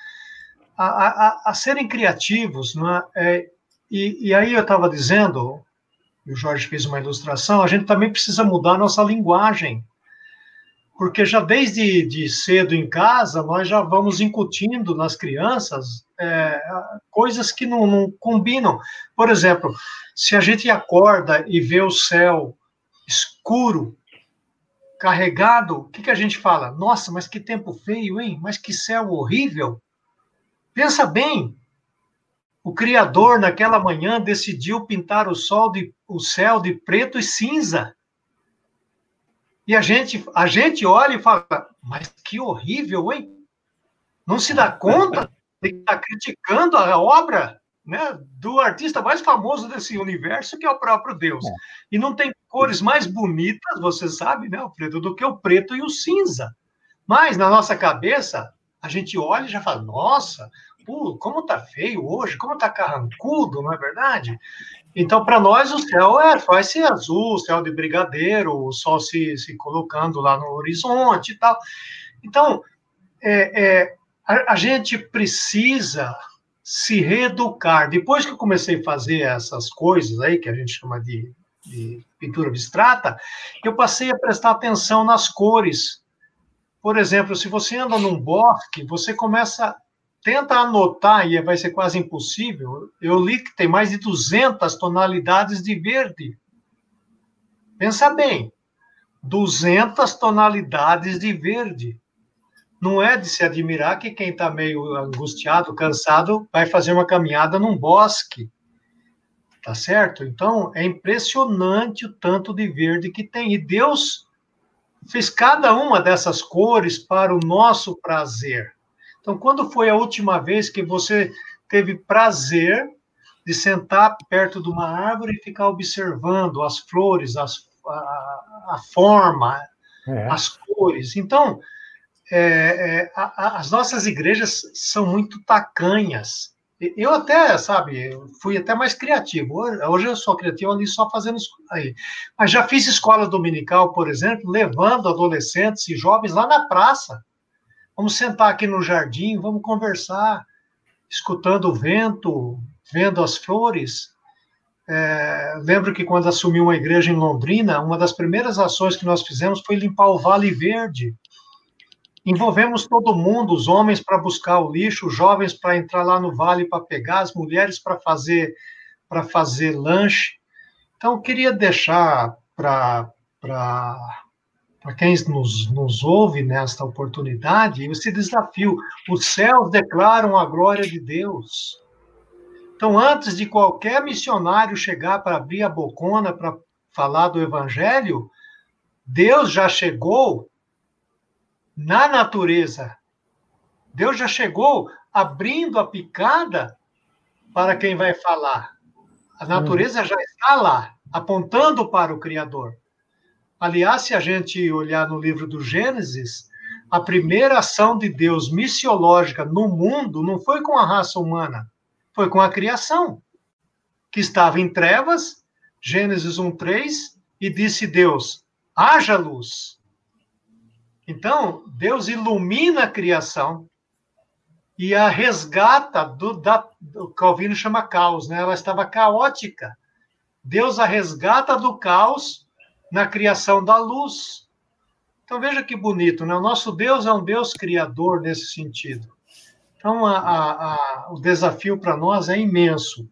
a, a, a serem criativos, não é? E, e aí eu estava dizendo, e o Jorge fez uma ilustração, a gente também precisa mudar a nossa linguagem. Porque já desde de cedo em casa, nós já vamos incutindo nas crianças é, coisas que não, não combinam. Por exemplo, se a gente acorda e vê o céu escuro, carregado, o que, que a gente fala? Nossa, mas que tempo feio, hein? Mas que céu horrível. Pensa bem, o Criador, naquela manhã, decidiu pintar o, sol de, o céu de preto e cinza. E a gente, a gente olha e fala, mas que horrível, hein? Não se dá conta de que está criticando a obra né, do artista mais famoso desse universo, que é o próprio Deus. É. E não tem cores mais bonitas, você sabe, né, Alfredo, do que o preto e o cinza. Mas, na nossa cabeça, a gente olha e já fala, nossa, pô, como tá feio hoje, como tá carrancudo, não é verdade? Então, para nós, o céu é, vai ser azul, céu de brigadeiro, o sol se, se colocando lá no horizonte e tal. Então, é, é, a, a, gente precisa se reeducar. Depois que eu comecei a fazer essas coisas aí, que a gente chama de, de pintura abstrata, eu passei a prestar atenção nas cores. Por exemplo, se você anda num bosque, você começa tenta anotar, e vai ser quase impossível, eu li que tem mais de 200 tonalidades de verde. Pensa bem, 200 tonalidades de verde. Não é de se admirar que quem está meio angustiado, cansado, vai fazer uma caminhada num bosque. Tá certo? Então, é impressionante o tanto de verde que tem. E Deus fez cada uma dessas cores para o nosso prazer. Então, quando foi a última vez que você teve prazer de sentar perto de uma árvore e ficar observando as flores, as, a, a forma, é. as cores? Então, é, é, a, as nossas igrejas são muito tacanhas. Eu até, sabe, fui até mais criativo. Hoje eu sou criativo ali só fazendo aí. Mas já fiz escola dominical, por exemplo, levando adolescentes e jovens lá na praça Vamos sentar aqui no jardim, vamos conversar, escutando o vento, vendo as flores. É, lembro que quando assumi uma igreja em Londrina, uma das primeiras ações que nós fizemos foi limpar o Vale Verde. Envolvemos todo mundo, os homens para buscar o lixo, os jovens para entrar lá no vale para pegar, as mulheres para fazer para fazer lanche. Então, queria deixar para quem nos, nos ouve nesta oportunidade esse desafio. Os céus declaram a glória de Deus. Então, antes de qualquer missionário chegar para abrir a bocona para falar do evangelho, Deus já chegou na natureza. Deus já chegou abrindo a picada para quem vai falar. A natureza já está lá, apontando para o Criador. Aliás, se a gente olhar no livro do Gênesis, a primeira ação de Deus missiológica no mundo não foi com a raça humana, foi com a criação, que estava em trevas, Gênesis 1:3, e disse Deus: haja luz. Então, Deus ilumina a criação e a resgata do, da, do Calvino chama caos, né? Ela estava caótica. Deus a resgata do caos na criação da luz. Então veja que bonito, né? O nosso Deus é um Deus criador nesse sentido. Então a, a, a, o desafio para nós é imenso,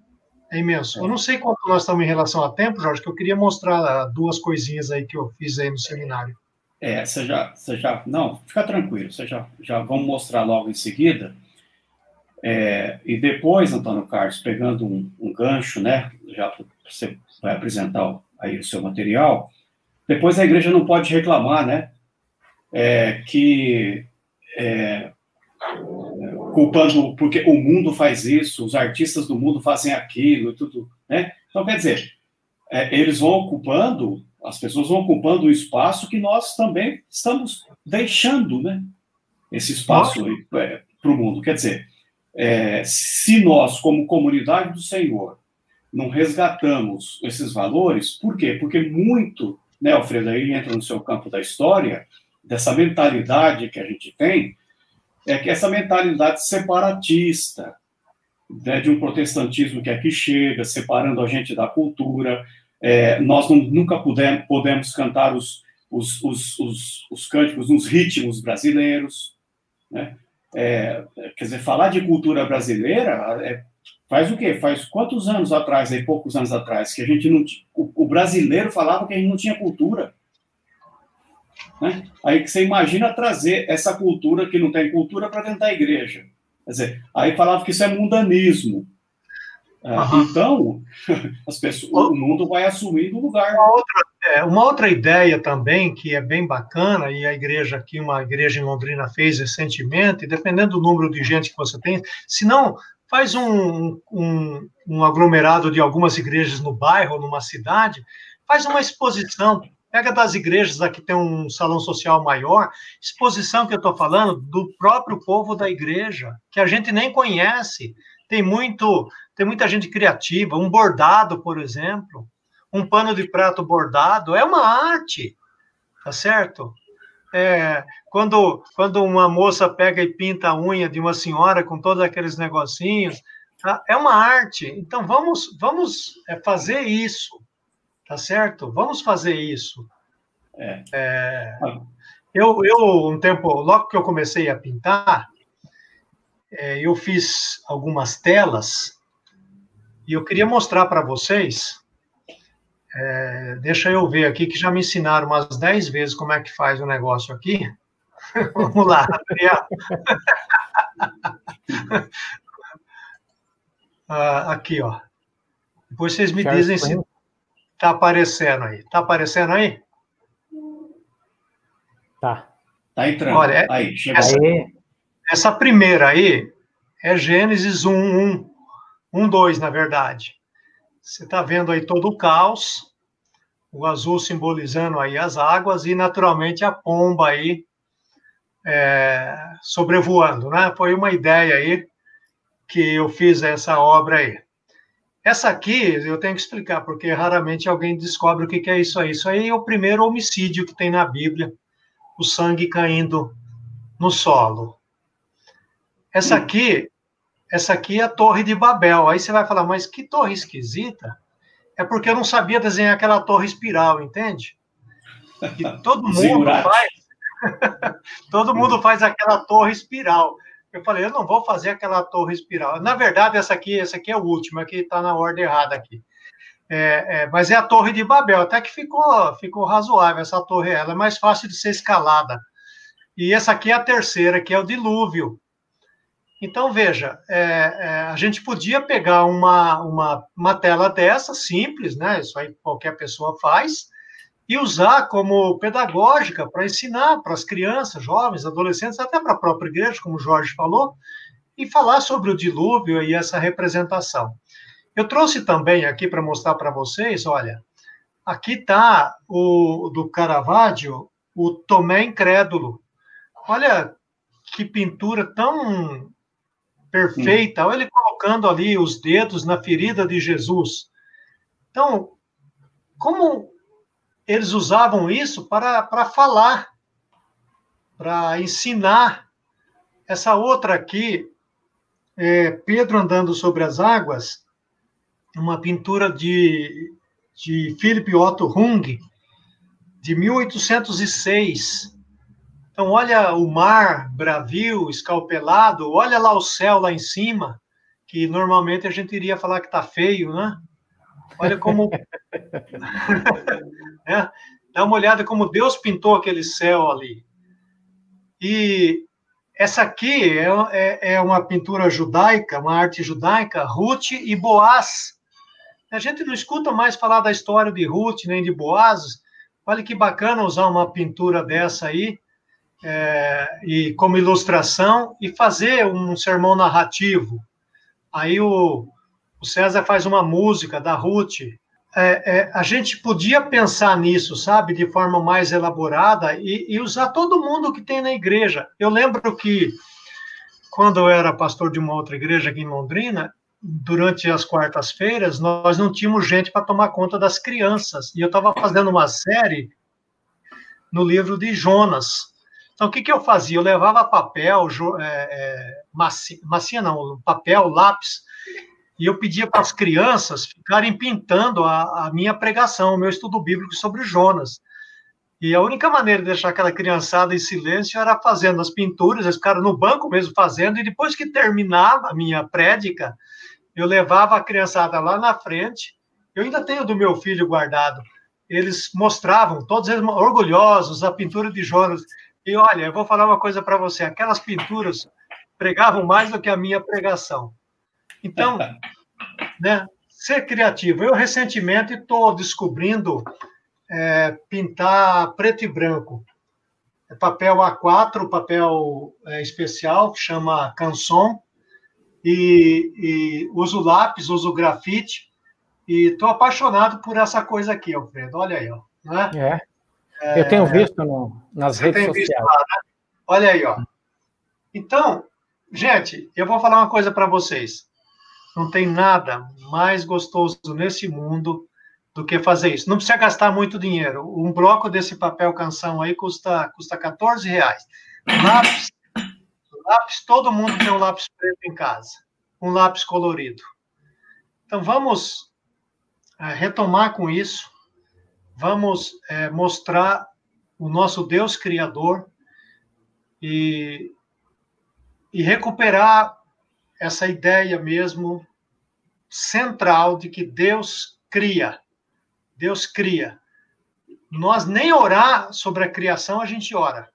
é imenso. Eu não sei quanto nós estamos em relação a tempo, Jorge, que eu queria mostrar duas coisinhas aí que eu fiz aí no seminário. É, você já, você já, não, fica tranquilo, você já, já vamos mostrar logo em seguida. É, e depois, Antônio Carlos, pegando um, um gancho, né, já você vai apresentar aí o seu material, depois a igreja não pode reclamar, né, é, que é, culpando porque o mundo faz isso, os artistas do mundo fazem aquilo, tudo, né? Então, quer dizer, é, eles vão ocupando as pessoas vão ocupando o espaço que nós também estamos deixando, né? Esse espaço é, para o mundo. Quer dizer, é, se nós, como comunidade do Senhor, não resgatamos esses valores, por quê? Porque muito, né, Alfredo, aí entra no seu campo da história, dessa mentalidade que a gente tem, é que essa mentalidade separatista, né, de um protestantismo que aqui chega, separando a gente da cultura, é, nós não, nunca puder, podemos cantar os, os, os, os, os cânticos nos ritmos brasileiros. Né? É, quer dizer, falar de cultura brasileira é, faz o quê? Faz quantos anos atrás, aí, poucos anos atrás, que a gente não. O, o brasileiro falava que a gente não tinha cultura. Né? Aí que você imagina trazer essa cultura que não tem cultura para dentro da igreja. Quer dizer, aí falava que isso é mundanismo. Uhum. Então, as pessoas, o mundo vai assumir o lugar. Uma outra, é, uma outra, ideia também que é bem bacana, e a igreja aqui, uma igreja em Londrina fez recentemente, dependendo do número de gente que você tem, se não, faz um, um, um aglomerado de algumas igrejas no bairro, numa cidade, faz uma exposição Pega das igrejas, aqui tem um salão social maior, exposição que eu estou falando do próprio povo da igreja, que a gente nem conhece. Tem muito, tem muita gente criativa, um bordado, por exemplo, um pano de prato bordado, é uma arte, tá certo? É, quando, quando uma moça pega e pinta a unha de uma senhora com todos aqueles negocinhos, tá? é uma arte. Então vamos, vamos é, fazer isso, tá certo? Vamos fazer isso. É. É, eu, eu, um tempo, logo que eu comecei a pintar, é, eu fiz algumas telas e eu queria mostrar para vocês, é, deixa eu ver aqui, que já me ensinaram umas 10 vezes como é que faz o negócio aqui. Vamos lá, Adriano. ah, aqui, ó. Depois vocês me dizem se está aparecendo aí. Está aparecendo aí? Tá. Tá entrando. Olha, aí, essa, essa primeira aí é Gênesis 1, 1. Um, dois, na verdade. Você está vendo aí todo o caos, o azul simbolizando aí as águas e, naturalmente, a pomba aí é, sobrevoando, né? Foi uma ideia aí que eu fiz essa obra aí. Essa aqui eu tenho que explicar, porque raramente alguém descobre o que é isso aí. Isso aí é o primeiro homicídio que tem na Bíblia, o sangue caindo no solo. Essa aqui, essa aqui é a Torre de Babel. Aí você vai falar, mas que torre esquisita? É porque eu não sabia desenhar aquela torre espiral, entende? Todo mundo faz. todo mundo faz aquela torre espiral. Eu falei, eu não vou fazer aquela torre espiral. Na verdade, essa aqui, essa aqui é a última, que está na ordem errada aqui. É, é, mas é a Torre de Babel, até que ficou, ficou razoável essa torre, ela é mais fácil de ser escalada. E essa aqui é a terceira, que é o dilúvio. Então, veja, é, é, a gente podia pegar uma, uma, uma tela dessa, simples, né? Isso aí qualquer pessoa faz, e usar como pedagógica para ensinar para as crianças, jovens, adolescentes, até para a própria igreja, como o Jorge falou, e falar sobre o dilúvio e essa representação. Eu trouxe também aqui para mostrar para vocês, olha, aqui está o do Caravaggio, o Tomé Incrédulo. Olha que pintura tão perfeita. Olha ele colocando ali os dedos na ferida de Jesus. Então, como eles usavam isso para, para falar, para ensinar. Essa outra aqui, é Pedro andando sobre as águas, uma pintura de, de Philip Otto Hung, de 1806. Então, olha o mar bravio, escalpelado, olha lá o céu lá em cima, que normalmente a gente iria falar que está feio, né? Olha como. é, dá uma olhada como Deus pintou aquele céu ali. E essa aqui é, é, é uma pintura judaica, uma arte judaica, Ruth e Boaz. A gente não escuta mais falar da história de Ruth nem de Boaz. Olha que bacana usar uma pintura dessa aí é, e como ilustração e fazer um sermão narrativo. Aí o, o César faz uma música da Ruth. É, é, a gente podia pensar nisso, sabe, de forma mais elaborada e, e usar todo mundo que tem na igreja. Eu lembro que quando eu era pastor de uma outra igreja aqui em Londrina, durante as quartas-feiras, nós não tínhamos gente para tomar conta das crianças. E eu estava fazendo uma série no livro de Jonas. Então, o que, que eu fazia? Eu levava papel, é, é, massinha não, papel, lápis, e eu pedia para as crianças ficarem pintando a, a minha pregação, o meu estudo bíblico sobre Jonas. E a única maneira de deixar aquela criançada em silêncio era fazendo as pinturas, eles ficaram no banco mesmo fazendo, e depois que terminava a minha prédica, eu levava a criançada lá na frente, eu ainda tenho do meu filho guardado, eles mostravam, todos eles orgulhosos, a pintura de Jonas. E olha, eu vou falar uma coisa para você: aquelas pinturas pregavam mais do que a minha pregação. Então, né, ser criativo. Eu recentemente estou descobrindo é, pintar preto e branco. É papel A4, papel é, especial, que chama Canson, e, e uso lápis, uso grafite, e estou apaixonado por essa coisa aqui, Alfredo. Olha aí, ó. Né? É. Eu tenho visto no, nas redes sociais. Lá, né? Olha aí, ó. Então, gente, eu vou falar uma coisa para vocês. Não tem nada mais gostoso nesse mundo do que fazer isso. Não precisa gastar muito dinheiro. Um bloco desse papel canção aí custa, custa 14 reais. Lápis, lápis, todo mundo tem um lápis preto em casa. Um lápis colorido. Então, vamos é, retomar com isso. Vamos é, mostrar o nosso Deus Criador e, e recuperar essa ideia mesmo central de que Deus cria. Deus cria. Nós nem orar sobre a criação a gente ora.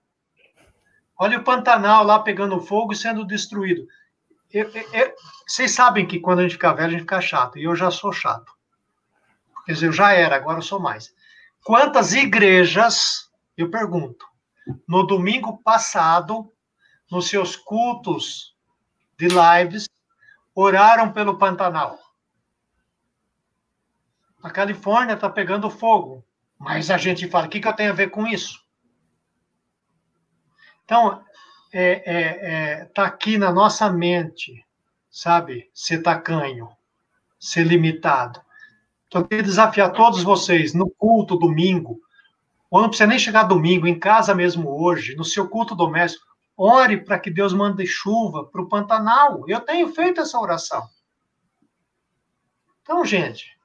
Olha o Pantanal lá pegando fogo e sendo destruído. Eu, eu, eu, vocês sabem que quando a gente fica velho, a gente fica chato. E eu já sou chato. Quer dizer, eu já era, agora eu sou mais. Quantas igrejas, eu pergunto, no domingo passado, nos seus cultos de lives, oraram pelo Pantanal? a Califórnia está pegando fogo. Mas a gente fala, o que, que eu tenho a ver com isso? Então, é, é, é, tá aqui na nossa mente, sabe? Ser tacanho, ser limitado. Então, eu queria desafiar todos vocês, no culto domingo, ou não precisa nem chegar domingo, em casa mesmo hoje, no seu culto doméstico, ore para que Deus mande chuva para o Pantanal. Eu tenho feito essa oração. Então, gente,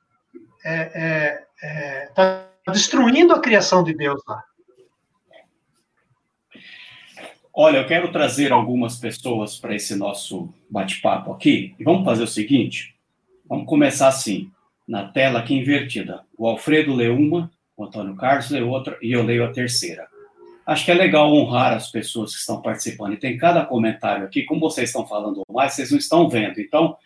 está é, é, é, tá destruindo a criação de Deus lá. Olha, eu quero trazer algumas pessoas para esse nosso bate-papo aqui. E vamos fazer o seguinte: vamos começar assim, na tela aqui invertida. O Alfredo lê uma, o Antônio Carlos lê outra e eu leio a terceira. Acho que é legal honrar as pessoas que estão participando. E tem cada comentário aqui, como vocês estão falando mais, vocês não estão vendo. Então,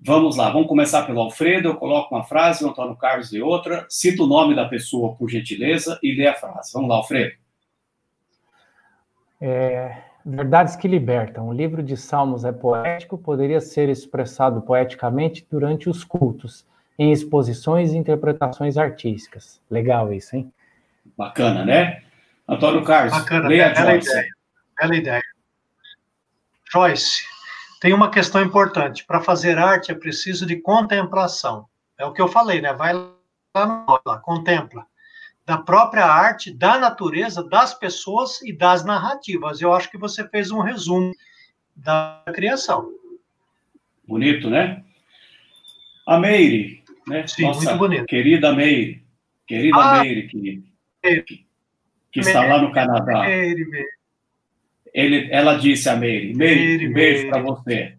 vamos lá, vamos começar pelo Alfredo. Eu coloco uma frase, o Antônio Carlos lê outra. Cita o nome da pessoa, por gentileza, e lê a frase. Vamos lá, Alfredo. É, Verdades que Libertam. O livro de Salmos é poético, poderia ser expressado poeticamente durante os cultos, em exposições e interpretações artísticas. Legal isso, hein? Bacana, né? Antônio Carlos, Bacana, leia bela Joyce. ideia. Bela ideia. Joyce, tem uma questão importante. Para fazer arte é preciso de contemplação. É o que eu falei, né? Vai lá, lá contempla da própria arte, da natureza, das pessoas e das narrativas. Eu acho que você fez um resumo da criação. Bonito, né? A Meire, né? Sim, Nossa muito bonito. Querida Meire, querida ah, Meire, que, que, que está lá no Canadá. Meire, Meire. Ele, ela disse a Meire, Meire, um beijo para você.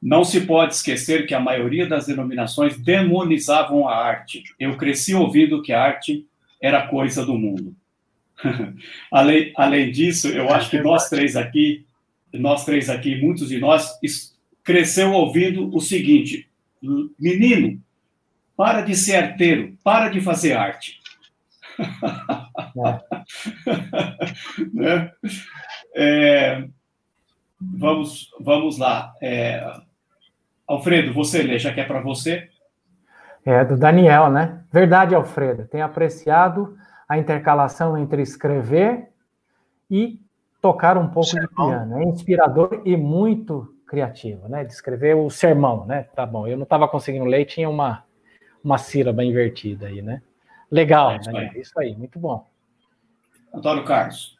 Não se pode esquecer que a maioria das denominações demonizavam a arte. Eu cresci ouvindo que a arte era coisa do mundo. além, além disso, eu acho que nós três aqui, nós três aqui, muitos de nós, cresceu ouvindo o seguinte: menino, para de ser arteiro, para de fazer arte. né? é, vamos, vamos lá. É, Alfredo, você lê, já que é para você. É, do Daniel, né? Verdade, Alfredo. Tenho apreciado a intercalação entre escrever e tocar um pouco sermão. de piano. É inspirador e muito criativo, né? De escrever o sermão, né? Tá bom. Eu não estava conseguindo ler, tinha uma, uma sílaba invertida aí, né? Legal, é isso, Daniel. Aí. isso aí, muito bom. Antônio Carlos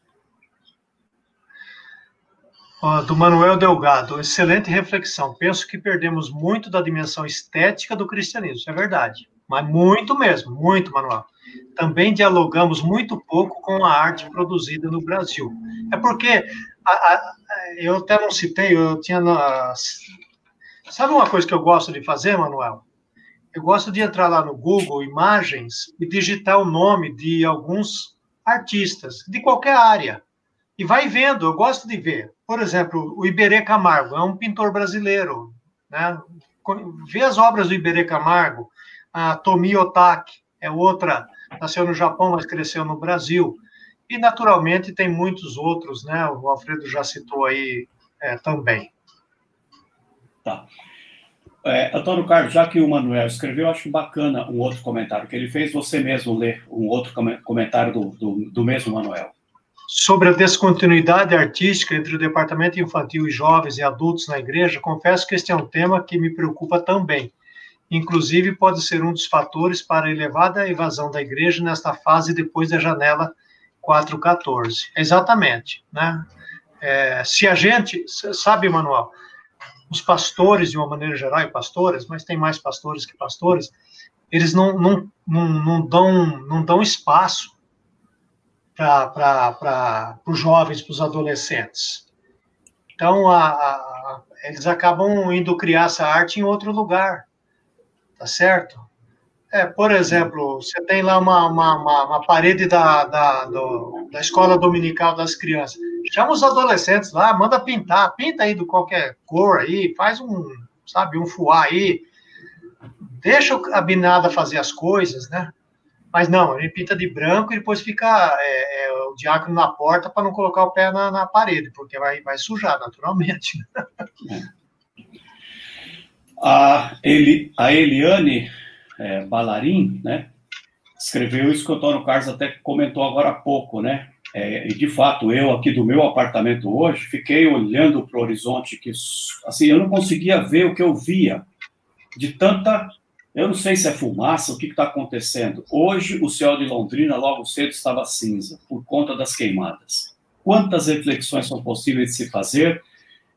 do Manuel Delgado, excelente reflexão. Penso que perdemos muito da dimensão estética do cristianismo, isso é verdade, mas muito mesmo, muito, Manuel. Também dialogamos muito pouco com a arte produzida no Brasil. É porque, a, a, eu até não citei, eu tinha. Na... Sabe uma coisa que eu gosto de fazer, Manuel? Eu gosto de entrar lá no Google Imagens e digitar o nome de alguns artistas, de qualquer área e vai vendo, eu gosto de ver. Por exemplo, o Iberê Camargo é um pintor brasileiro, né? Vê as obras do Iberê Camargo, a Tomi Otaki é outra, nasceu no Japão, mas cresceu no Brasil. E, naturalmente, tem muitos outros, né? O Alfredo já citou aí é, também. Tá. É, Antônio Carlos, já que o Manuel escreveu, acho bacana um outro comentário que ele fez, você mesmo ler um outro comentário do, do, do mesmo Manuel sobre a descontinuidade artística entre o departamento infantil e jovens e adultos na igreja, confesso que este é um tema que me preocupa também. Inclusive, pode ser um dos fatores para a elevada evasão da igreja nesta fase depois da janela 414. Exatamente, né? É, se a gente, sabe, Manuel, os pastores, de uma maneira geral, e pastoras, mas tem mais pastores que pastores, eles não, não, não, não dão, não dão espaço para os jovens, para os adolescentes. Então, a, a, eles acabam indo criar essa arte em outro lugar, tá certo? É, por exemplo, você tem lá uma, uma, uma, uma parede da, da, do, da escola dominical das crianças. Chama os adolescentes lá, manda pintar, pinta aí de qualquer cor aí, faz um, sabe, um fuá aí. Deixa a binada fazer as coisas, né? Mas não, ele pinta de branco e depois fica é, é, o diácono na porta para não colocar o pé na, na, parede, porque vai, vai sujar naturalmente. a, Eli, a Eliane é, Balarim, né, escreveu isso que o Antônio Carlos até comentou agora há pouco, né? É, e de fato, eu aqui do meu apartamento hoje, fiquei olhando para o horizonte que, assim, eu não conseguia ver o que eu via de tanta eu não sei se é fumaça, o que está acontecendo. Hoje, o céu de Londrina, logo cedo, estava cinza, por conta das queimadas. quantas reflexões são possíveis de se fazer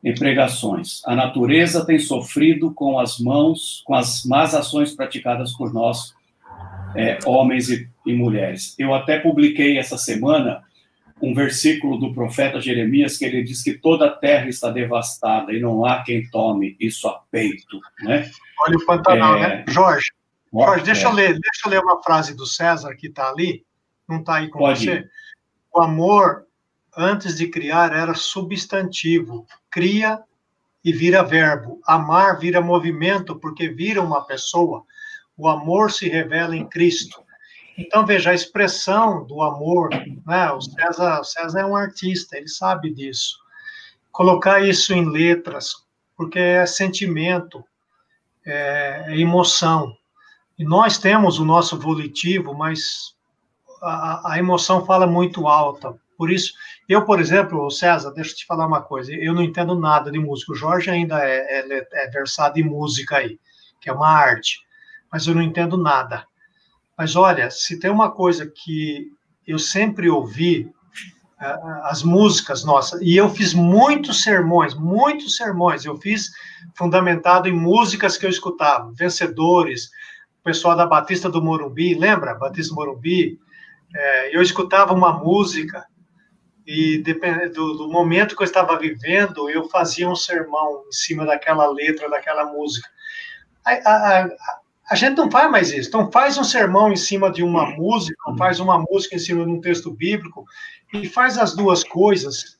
em pregações. A natureza tem sofrido com as mãos, com as más ações praticadas por nós, é, homens e, e mulheres. Eu até publiquei essa semana um versículo do profeta Jeremias que ele diz que toda a terra está devastada e não há quem tome isso a peito, né? Olha o Pantanal, é... né? Jorge, Jorge, deixa, é. eu ler, deixa eu ler uma frase do César que está ali, não está aí com Pode você. Ir. O amor, antes de criar, era substantivo. Cria e vira verbo. Amar vira movimento, porque vira uma pessoa. O amor se revela em Cristo. Então, veja, a expressão do amor, né? o, César, o César é um artista, ele sabe disso. Colocar isso em letras, porque é sentimento, é, é emoção. E nós temos o nosso volitivo, mas a, a, emoção fala muito alta. Por isso, eu, por exemplo, César, deixa eu te falar uma coisa. Eu não entendo nada de música. O Jorge ainda é, é, é versado em música aí, que é uma arte. Mas eu não entendo nada. Mas olha, se tem uma coisa que eu sempre ouvi, as músicas nossas, e eu fiz muitos sermões, muitos sermões, eu fiz fundamentado em músicas que eu escutava, vencedores, o pessoal da Batista do Morumbi, lembra? Batista do Morumbi, é, eu escutava uma música e dependendo do, momento que eu estava vivendo, eu fazia um sermão em cima daquela letra, daquela música. A, a, a, a gente não faz mais isso. Então, faz um sermão em cima de uma música, faz uma música em cima de um texto bíblico, e faz as duas coisas.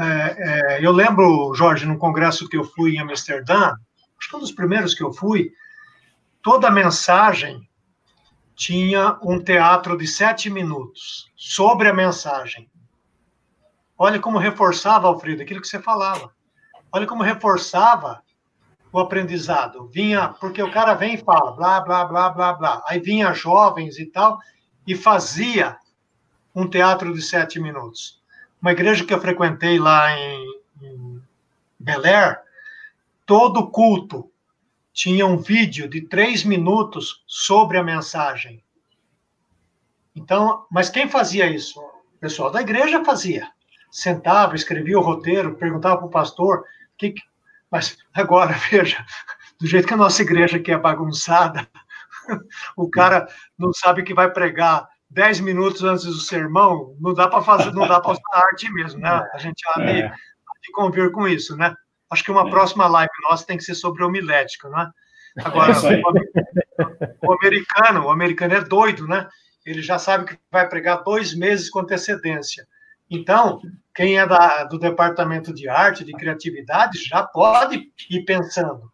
É, é, eu lembro, Jorge, num congresso que eu fui em Amsterdã, acho que um dos primeiros que eu fui, toda a mensagem tinha um teatro de sete minutos sobre a mensagem. Olha como reforçava, Alfredo, aquilo que você falava. Olha como reforçava o aprendizado. Vinha, porque o cara vem e fala, blá, blá, blá, blá, blá. Aí vinha jovens e tal, e fazia um teatro de sete minutos. Uma igreja que eu frequentei lá em, em Bel Air, todo culto tinha um vídeo de três minutos sobre a mensagem. Então, mas quem fazia isso? O pessoal da igreja fazia. Sentava, escrevia o roteiro, perguntava para o pastor que, mas agora, veja, do jeito que a nossa igreja aqui é bagunçada, o cara não sabe que vai pregar dez minutos antes do sermão, não dá para fazer, não dá para usar arte mesmo, né? A gente há de, é. convir com isso, né? Acho que uma é. próxima live nossa tem que ser sobre homilética, né? Agora, é o, americano, o americano é doido, né? Ele já sabe que vai pregar dois meses com antecedência. Então, quem é da, do departamento de arte, de criatividade, já pode ir pensando.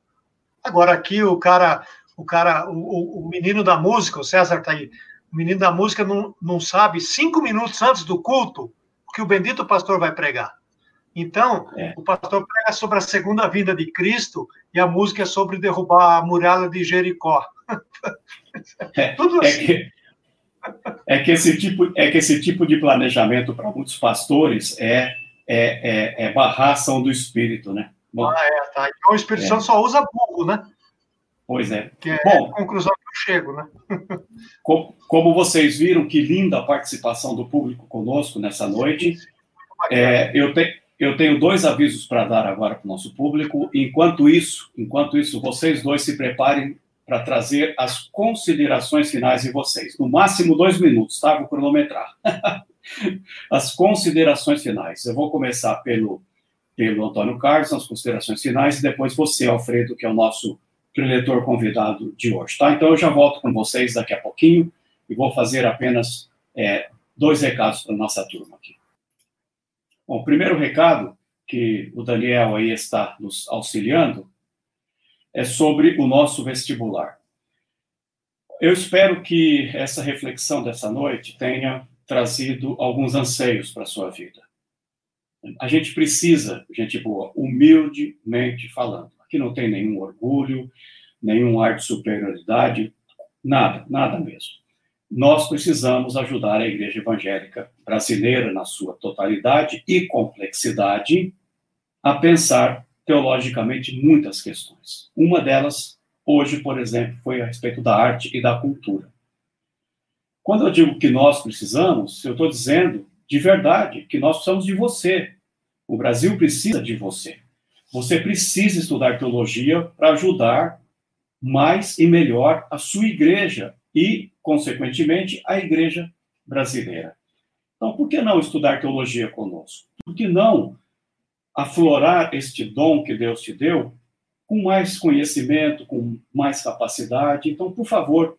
Agora aqui o cara, o cara, o, o menino da música, o César está aí, o menino da música não, não sabe cinco minutos antes do culto o que o bendito pastor vai pregar. Então, é. o pastor prega sobre a segunda vinda de Cristo e a música é sobre derrubar a muralha de Jericó. É, Tudo é assim. É que, é que esse tipo, é que esse tipo de planejamento para muitos pastores é, é, é, é barrar ação do Espírito, né? Bom, ah, é, tá. Então o Espírito é. Santo só usa burro, né? Pois é. Que é Bom, a conclusão que eu chego, né? como, como vocês viram, que linda a participação do público conosco nessa noite. É, eu, te, eu tenho dois avisos para dar agora para o nosso público. Enquanto isso, enquanto isso, vocês dois se preparem para trazer as considerações finais de vocês. No máximo dois minutos, tá? Vou cronometrar. as considerações finais. Eu vou começar pelo, pelo Antônio Carlos, as considerações finais, e depois você, Alfredo, que é o nosso preletor convidado de hoje, tá? Então eu já volto com vocês daqui a pouquinho e vou fazer apenas é, dois recados para nossa turma aqui. Bom, o primeiro recado que o Daniel aí está nos auxiliando é sobre o nosso vestibular. Eu espero que essa reflexão dessa noite tenha trazido alguns anseios para a sua vida. A gente precisa, gente boa, humildemente falando. Aqui não tem nenhum orgulho, nenhum ar de superioridade, nada, nada mesmo. Nós precisamos ajudar a igreja evangélica brasileira, na sua totalidade e complexidade, a pensar teologicamente muitas questões. Uma delas, hoje, por exemplo, foi a respeito da arte e da cultura. Quando eu digo que nós precisamos, eu estou dizendo de verdade, que nós precisamos de você. O Brasil precisa de você. Você precisa estudar teologia para ajudar mais e melhor a sua igreja e, consequentemente, a igreja brasileira. Então, por que não estudar teologia conosco? Por que não aflorar este dom que Deus te deu com mais conhecimento, com mais capacidade? Então, por favor,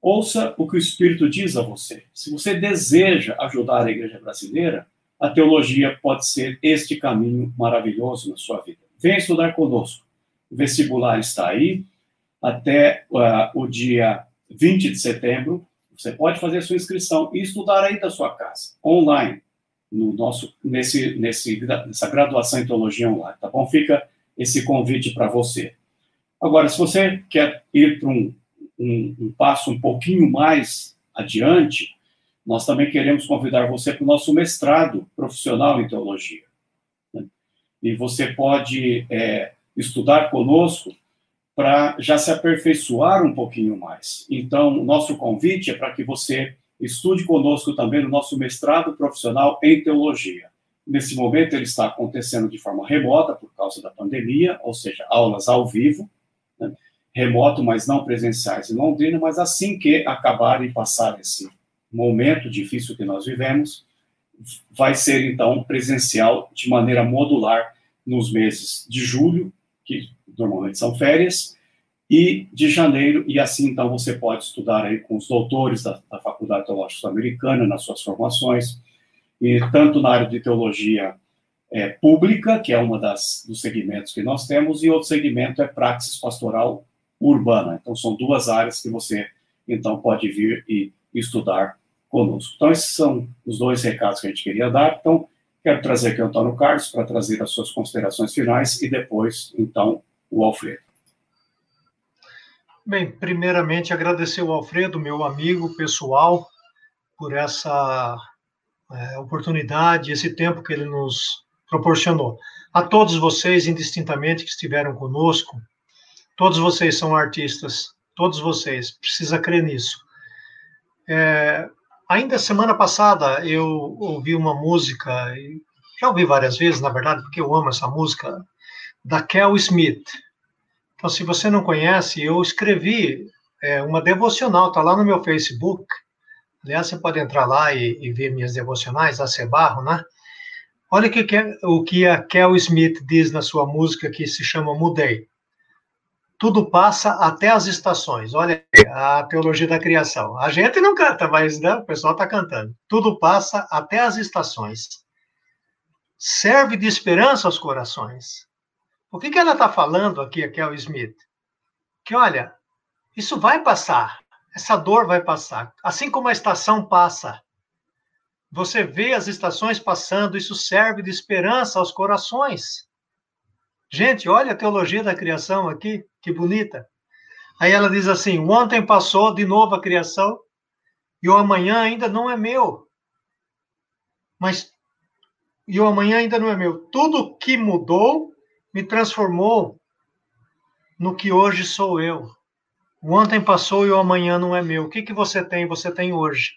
ouça o que o Espírito diz a você. Se você deseja ajudar a igreja brasileira, a teologia pode ser este caminho maravilhoso na sua vida. Venha estudar conosco. O vestibular está aí até uh, o dia 20 de setembro. Você pode fazer sua inscrição e estudar aí da sua casa, online, no nosso, nesse, nesse, nessa graduação em teologia online, tá bom? Fica esse convite para você. Agora, se você quer ir para um, um, um passo um pouquinho mais adiante, nós também queremos convidar você para o nosso mestrado profissional em teologia. Né? E você pode é, estudar conosco para já se aperfeiçoar um pouquinho mais. Então, nosso convite é para que você estude conosco também no nosso mestrado profissional em teologia. Nesse momento, ele está acontecendo de forma remota por causa da pandemia, ou seja, aulas ao vivo, né? remoto, mas não presenciais em Londrina, mas assim que acabar e passar esse momento difícil que nós vivemos, vai ser então presencial de maneira modular nos meses de julho, que normalmente são férias, e de janeiro, e assim então você pode estudar aí com os doutores da, da Faculdade Teológica Americana nas suas formações, e tanto na área de teologia é, pública, que é uma das dos segmentos que nós temos, e outro segmento é praxis pastoral urbana. Então são duas áreas que você então pode vir e estudar conosco. Então esses são os dois recados que a gente queria dar. Então quero trazer aqui o Antônio Carlos para trazer as suas considerações finais e depois então o Alfredo. Bem, primeiramente agradecer ao Alfredo, meu amigo pessoal, por essa é, oportunidade, esse tempo que ele nos proporcionou. A todos vocês, indistintamente, que estiveram conosco, todos vocês são artistas, todos vocês, precisa crer nisso. É, ainda semana passada eu ouvi uma música, já ouvi várias vezes, na verdade, porque eu amo essa música, da Kel Smith. Então, se você não conhece, eu escrevi é, uma devocional, está lá no meu Facebook. Aliás, você pode entrar lá e, e ver minhas devocionais, a Cebarro, né? Olha o que, é, o que a Kel Smith diz na sua música que se chama Mudei. Tudo passa até as estações. Olha a teologia da criação. A gente não canta, mas né, o pessoal está cantando. Tudo passa até as estações. Serve de esperança aos corações. O que, que ela está falando aqui, a Kel Smith? Que, olha, isso vai passar, essa dor vai passar, assim como a estação passa. Você vê as estações passando, isso serve de esperança aos corações. Gente, olha a teologia da criação aqui, que bonita. Aí ela diz assim: ontem passou de novo a criação e o amanhã ainda não é meu. Mas e o amanhã ainda não é meu. Tudo que mudou me transformou no que hoje sou eu. O ontem passou e o amanhã não é meu. O que, que você tem? Você tem hoje.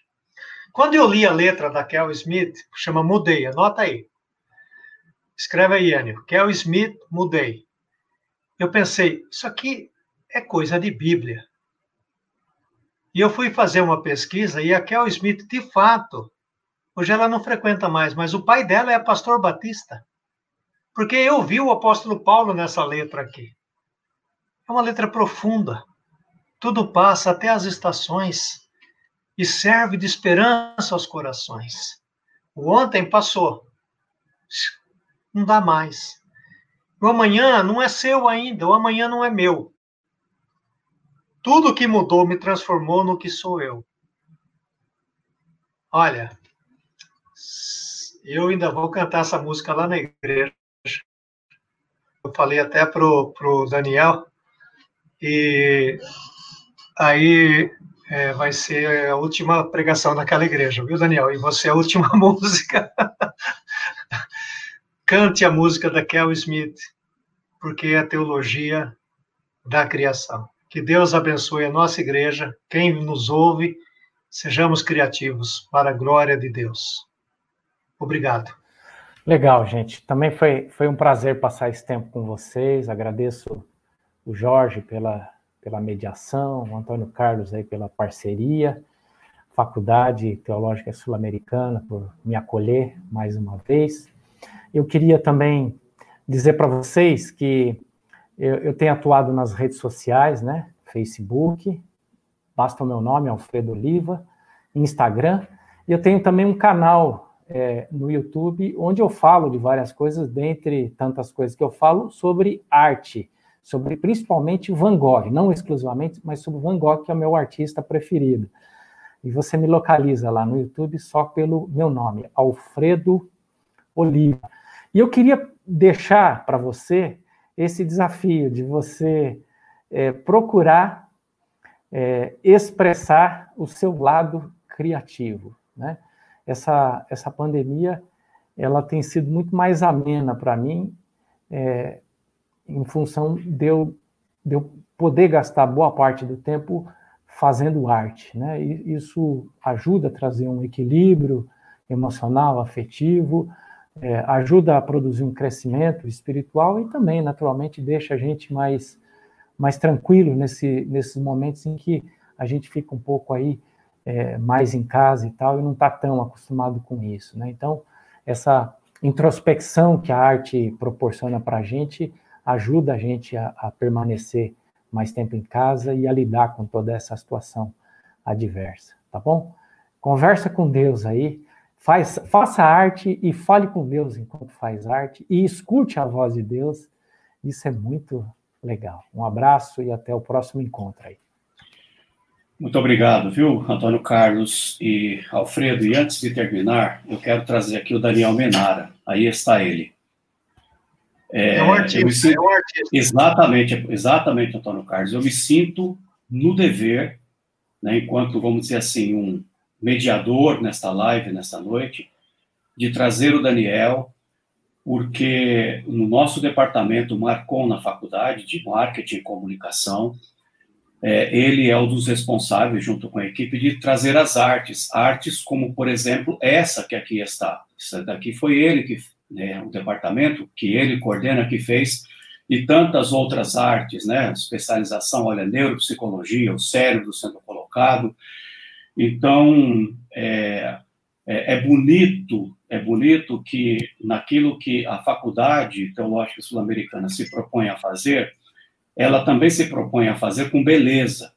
Quando eu li a letra da Kel Smith, chama Mudei, anota aí. Escreve aí, Enio. Kel Smith, Mudei. Eu pensei, isso aqui é coisa de Bíblia. E eu fui fazer uma pesquisa e a Kel Smith, de fato, hoje ela não frequenta mais, mas o pai dela é pastor batista. Porque eu vi o apóstolo Paulo nessa letra aqui. É uma letra profunda. Tudo passa até as estações e serve de esperança aos corações. O ontem passou. Não dá mais. O amanhã não é seu ainda, o amanhã não é meu. Tudo que mudou me transformou no que sou eu. Olha, eu ainda vou cantar essa música lá na igreja eu falei até pro, pro Daniel, e aí é, vai ser a última pregação naquela igreja, viu, Daniel? E você é a última música. Cante a música da Kel Smith, porque é a teologia da criação. Que Deus abençoe a nossa igreja, quem nos ouve, sejamos criativos para a glória de Deus. Obrigado. Legal, gente. Também foi, foi um prazer passar esse tempo com vocês. Agradeço o Jorge pela, pela mediação, o Antônio Carlos aí pela parceria, Faculdade Teológica Sul-Americana por me acolher mais uma vez. Eu queria também dizer para vocês que eu, eu, tenho atuado nas redes sociais, né? Facebook, basta o meu nome, Alfredo Oliva, Instagram, e eu tenho também um canal é, no YouTube onde eu falo de várias coisas, dentre tantas coisas que eu falo sobre arte, sobre principalmente Van Gogh, não exclusivamente, mas sobre Van Gogh, que é o meu artista preferido. E você me localiza lá no YouTube só pelo meu nome, Alfredo Oliva. E eu queria deixar para você esse desafio de você é, procurar é, expressar o seu lado criativo, né? Essa, essa pandemia, ela tem sido muito mais amena para mim, é, em função de eu, de eu poder gastar boa parte do tempo fazendo arte, né? E isso ajuda a trazer um equilíbrio emocional, afetivo, é, ajuda a produzir um crescimento espiritual e também, naturalmente, deixa a gente mais, mais tranquilo nesse, nesses momentos em que a gente fica um pouco aí é, mais em casa e tal, e não está tão acostumado com isso, né? Então, essa introspecção que a arte proporciona para a gente ajuda a gente a, a permanecer mais tempo em casa e a lidar com toda essa situação adversa, tá bom? Conversa com Deus aí, Faz, faça arte e fale com Deus enquanto faz arte e escute a voz de Deus. Isso é muito legal. Um abraço e até o próximo encontro aí. Muito obrigado, viu, Antônio Carlos e Alfredo. E antes de terminar, eu quero trazer aqui o Daniel Menara. Aí está ele. É, é um artista, sinto... é um artista. Exatamente, exatamente, Antônio Carlos. Eu me sinto no dever, né, enquanto, vamos dizer assim, um mediador nesta live, nesta noite, de trazer o Daniel, porque no nosso departamento Marcon, na faculdade de Marketing e Comunicação, é, ele é um dos responsáveis, junto com a equipe, de trazer as artes. Artes como, por exemplo, essa que aqui está. Essa daqui foi ele que, né, o departamento que ele coordena, que fez, e tantas outras artes, né, especialização, olha, neuropsicologia, o cérebro sendo colocado, então, é, é, é, bonito, é bonito que naquilo que a Faculdade Teológica Sul-Americana se propõe a fazer, ela também se propõe a fazer com beleza,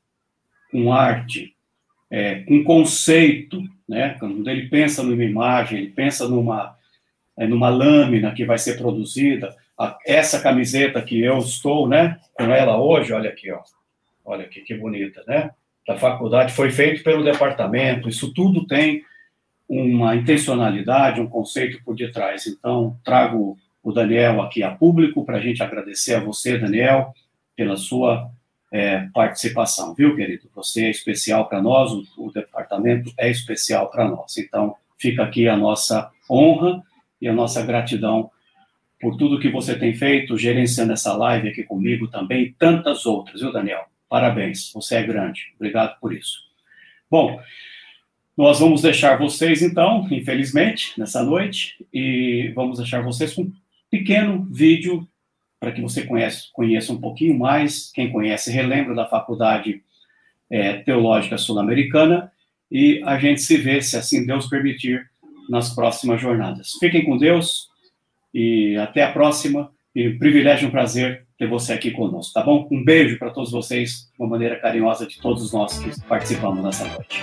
com arte, é, com conceito, né? Quando ele pensa numa imagem, ele pensa numa é, numa lâmina que vai ser produzida. A, essa camiseta que eu estou, né, com ela hoje, olha aqui, ó, olha aqui que bonita, né? da faculdade foi feito pelo departamento, isso tudo tem uma intencionalidade, um conceito por detrás. Então, trago o Daniel aqui a público para a gente agradecer a você, Daniel, pela sua é, participação, viu, querido? Você é especial para nós, o, o, departamento é especial para nós. Então, fica aqui a nossa honra e a nossa gratidão por tudo que você tem feito, gerenciando essa live aqui comigo também, e tantas outras, viu, Daniel? Parabéns, você é grande. Obrigado por isso. Bom, nós vamos deixar vocês, então, infelizmente, nessa noite, e vamos deixar vocês com um pequeno vídeo para que você conheça, conheça um pouquinho mais. Quem conhece, relembra da Faculdade é, Teológica Sul-Americana, e a gente se vê, se assim Deus permitir, nas próximas jornadas. Fiquem com Deus e até a próxima. E privilégio e um prazer ter você aqui conosco, tá bom? Um beijo para todos vocês, de uma maneira carinhosa de todos nós que participamos nessa noite.